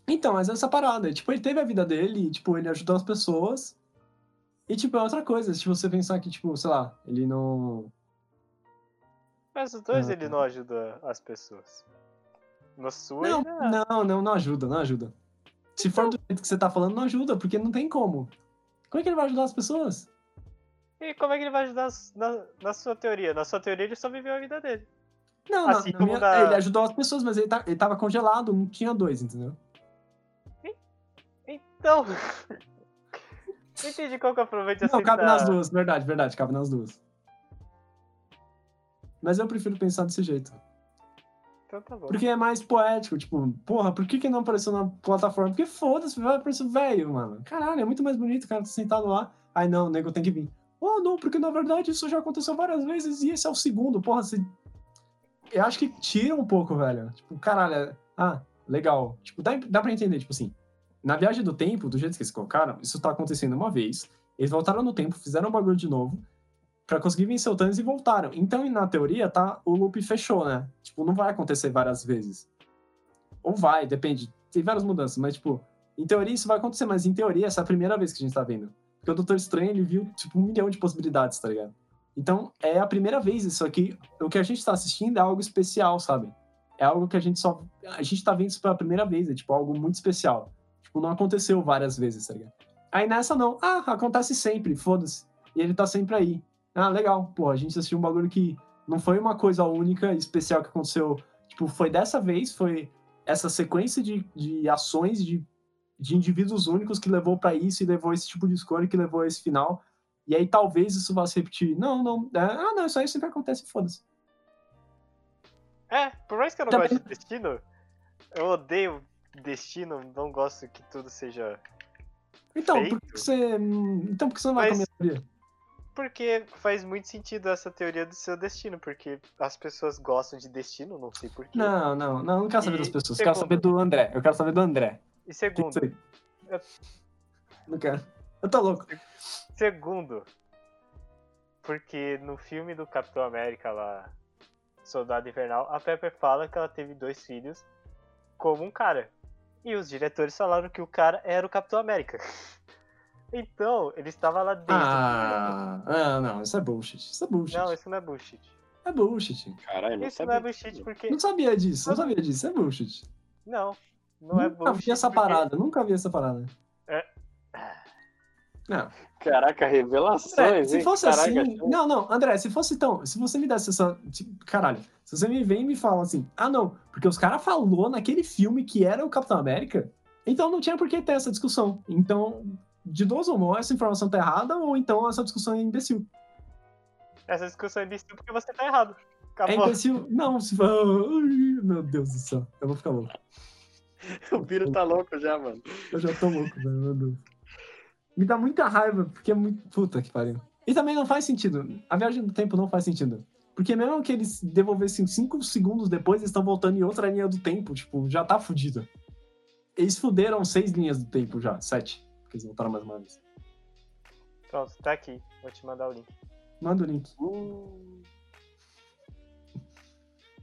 Então, mas essa parada, tipo, ele teve a vida dele, e, tipo, ele ajudou as pessoas. E, tipo, é outra coisa, se você pensar que, tipo, sei lá, ele não. Mas os dois Ah, ele não ajuda as pessoas. No sul Não, ele não. não, não, não ajuda, não ajuda. Se for do jeito que você tá falando, não ajuda, porque não tem como. Como é que ele vai ajudar as pessoas? E como é que ele vai ajudar na, na sua teoria? Na sua teoria ele só viveu a vida dele. Não, Assim como minha- na- ele ajudou as pessoas, mas ele, tá, ele tava congelado, não tinha dois, entendeu? Então. não entendi qual que é o proveito de Não, cabe nas duas, verdade, verdade, cabe nas duas. Mas eu prefiro pensar desse jeito. Então tá bom. Porque é mais poético, tipo, porra, por que, que não apareceu na plataforma? Porque foda-se, vai aparecer velho, mano. Caralho, é muito mais bonito o cara tá sentado lá. Ai não, o nego tem que vir. Oh, não, porque na verdade isso já aconteceu várias vezes e esse é o segundo. Porra, você. Eu acho que tira um pouco, velho. Tipo, caralho, é- ah, legal. Tipo, dá, dá pra entender, tipo assim. Na viagem do tempo, do jeito que eles colocaram, isso tá acontecendo uma vez. Eles voltaram no tempo, fizeram o bagulho de novo pra conseguir vencer o Thanos e voltaram. Então, na teoria, tá, o loop fechou, né? Tipo, não vai acontecer várias vezes. Ou vai, depende. Tem várias mudanças, mas, tipo, em teoria isso vai acontecer, mas em teoria essa é a primeira vez que a gente tá vendo. Porque o Doutor Estranho, ele viu, tipo, um milhão de possibilidades, tá ligado? Então, é a primeira vez isso aqui. O que a gente tá assistindo é algo especial, sabe? É algo que a gente só. A gente tá vendo isso pela primeira vez, é, tipo, algo muito especial. Tipo, não aconteceu várias vezes, tá ligado? Aí nessa não. Ah, acontece sempre, foda-se. E ele tá sempre aí. Ah, legal. Pô, a gente assistiu um bagulho que não foi uma coisa única, especial que aconteceu. Tipo, foi dessa vez, foi essa sequência de, de ações de, de indivíduos únicos que levou pra isso e levou esse tipo de escolha que levou a esse final. E aí talvez isso vá se repetir. Não, não. é, ah, não, isso aí sempre acontece, foda-se. É, por mais que eu não Também- goste de destino, eu odeio destino, não gosto que tudo seja. Então, Feito. por que você. hum, Então, por que você não vai Mas- com a minha teoria? Porque faz muito sentido essa teoria do seu destino, porque as pessoas gostam de destino, não sei porquê. Não, não, não, não quero saber E das pessoas. Eu quero segundo- saber do André. Eu quero saber do André. E que segundo, que você- Eu- Não quero. Eu tô louco. segundo, porque no filme do Capitão América lá, Soldado Invernal, a Pepper fala que ela teve dois filhos como um cara. E os diretores falaram que o cara era o Capitão América. Então, ele estava lá dentro. Ah, ah, não, isso é bullshit. Isso é bullshit. Não, isso não é bullshit. É bullshit. Caralho, não Isso sabia não é bullshit porque. Não sabia disso, não sabia disso. É bullshit. Não, não é nunca bullshit. vi essa porque- parada, nunca vi essa parada. É. Não. Caraca, André, revelações, se hein? fosse Caraca, assim. Não, não, André, se fosse tão. Se você me desse essa. tipo, caralho, se você me vem e me fala assim, ah, não, porque os caras falou naquele filme que era o Capitão América, então não tinha por que ter essa discussão. Então, de duas ou uma, essa informação tá errada, ou então essa discussão é imbecil. Essa discussão é imbecil porque você tá errado. É Acabou. imbecil? Não, se Meu Deus do céu, eu vou ficar louco. O Biro tá louco já, mano. Eu já tô louco, velho, meu Deus. Me dá muita raiva, porque é muito. Puta que pariu. E também não faz sentido. A viagem do tempo não faz sentido. Porque mesmo que eles devolvessem 5 segundos depois, eles estão voltando em outra linha do tempo. Tipo, já tá fudido. Eles fuderam seis linhas do tempo já, sete. Porque eles voltaram mais uma vez. Pronto, tá aqui. Vou te mandar o link. Manda o link. Uh.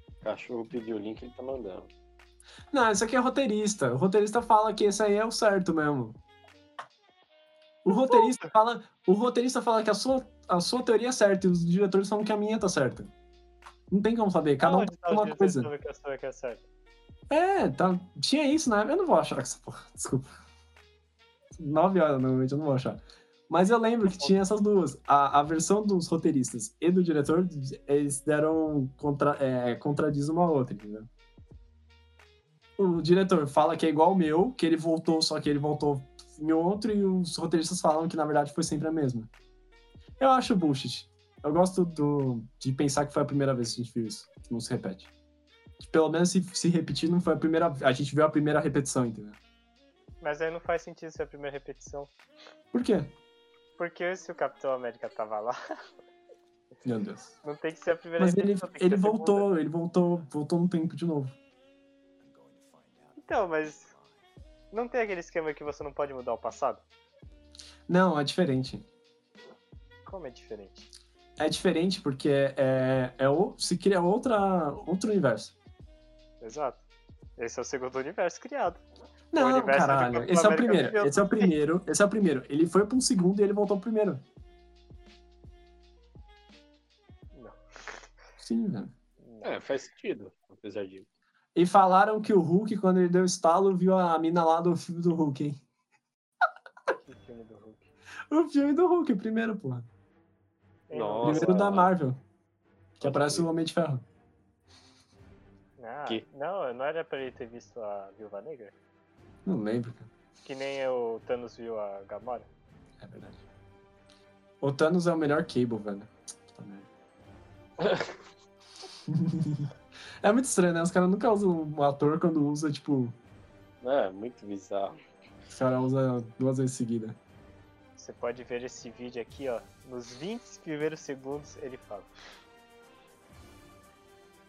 O cachorro pediu o link, ele tá mandando. Não, isso aqui é roteirista. O roteirista fala que esse aí é o certo mesmo. O roteirista fala, o roteirista fala que a sua, a sua teoria é certa e os diretores falam que a minha tá certa. Não tem como saber, cada um Aonde tá uma coisa. que a sua que é certa? É, tá, tinha isso, né? Eu não vou achar essa porra, desculpa. Nove horas normalmente eu não vou achar. Mas eu lembro que tinha essas duas. A, a versão dos roteiristas e do diretor, eles deram. Contra, é, contradiz uma a outra, entendeu? O diretor fala que é igual o meu, que ele voltou, só que ele voltou em outro, e os roteiristas falam que na verdade foi sempre a mesma. Eu acho bullshit. Eu gosto do, de pensar que foi a primeira vez que a gente viu isso, que não se repete. Pelo menos se, se repetir, não foi a primeira. A gente viu a primeira repetição, entendeu? Mas aí não faz sentido ser a primeira repetição. Por quê? Porque se o Capitão América tava lá, Meu Deus. não tem que ser a primeira Mas ele, ele voltou, ele voltou, voltou no tempo de novo. Então, mas. Não tem aquele esquema que você não pode mudar o passado? Não, é diferente. Como é diferente? É diferente porque é, é, é se cria outra, outro universo. Exato. Esse é o segundo universo criado. Não, caralho. Esse é o primeiro. Esse é o também. primeiro. Esse é o primeiro. Ele foi para um segundo e ele voltou pro primeiro. Não. Sim, velho. É, faz sentido, apesar de. E falaram que o Hulk, quando ele deu estalo, viu a mina lá do filme do Hulk, hein? Que filme do Hulk. O filme do Hulk, o primeiro, porra. Nossa, O primeiro da. Marvel. Que aparece o Homem de Ferro. Ah, Que? Não, não era pra ele ter visto a Viúva Negra? Não lembro, cara. Que nem o Thanos viu a Gamora? É verdade. O Thanos é o melhor Cable, velho. Puta merda. é muito estranho, né? Os caras nunca usam um ator quando usa, tipo, É, muito bizarro. os caras usam duas vezes seguida. Você pode ver esse vídeo aqui, ó. Nos 20 primeiros segundos ele fala.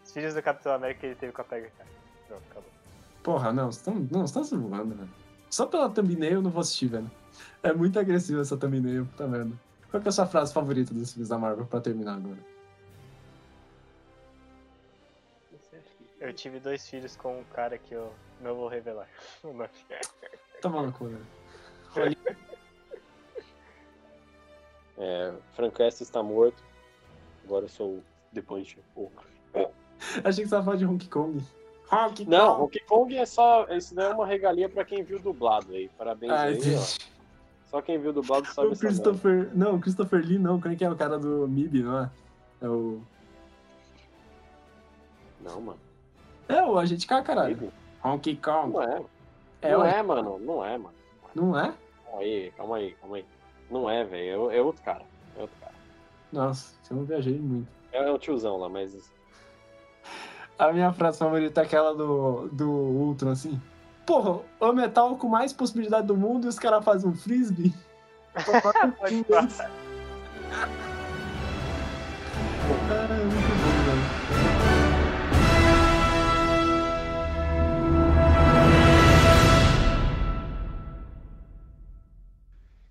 Os filhos do Capitão América ele teve com a pega cara. Pronto, acabou. Porra, não, você tá, não, você tá zoando, velho. Só pela thumbnail eu não vou assistir, velho. É muito agressiva essa thumbnail, puta merda. Qual que é a sua frase favorita dos filmes da Marvel pra terminar agora? Eu tive dois filhos com um cara que eu não vou revelar nome. Tá maluco, velho. É, Frank West está morto. Agora eu sou o The Punisher. Oh. Achei que você tava falando de Hong Kong. Hong Não, Kong! Hong Kong é só. Isso daí é uma regalia pra quem viu dublado aí. Parabéns Ah, aí. Só quem viu dublado sabe O. Christopher. Não, o Christopher Lee não. Quem é que é o cara do MIB, não é? É o. Não, mano. É o Agente K, caralho. Hong Kong. Não é. É, não o- é, mano. Não é, mano. Não é? Calma aí, calma aí, calma aí. Não é, velho. É, é outro cara. É outro cara. Nossa, eu não viajei muito. É, é o tiozão lá, mas. A minha frase favorita é aquela do, do Ultron, assim. Porra, o metal com mais possibilidade do mundo e os caras fazem um frisbee. Pode passar. Cara, é muito bom, velho.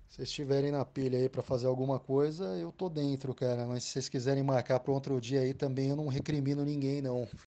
Se vocês estiverem na pilha aí pra fazer alguma coisa, eu tô dentro, cara. Mas se vocês quiserem marcar para outro dia aí também, eu não recrimino ninguém, não.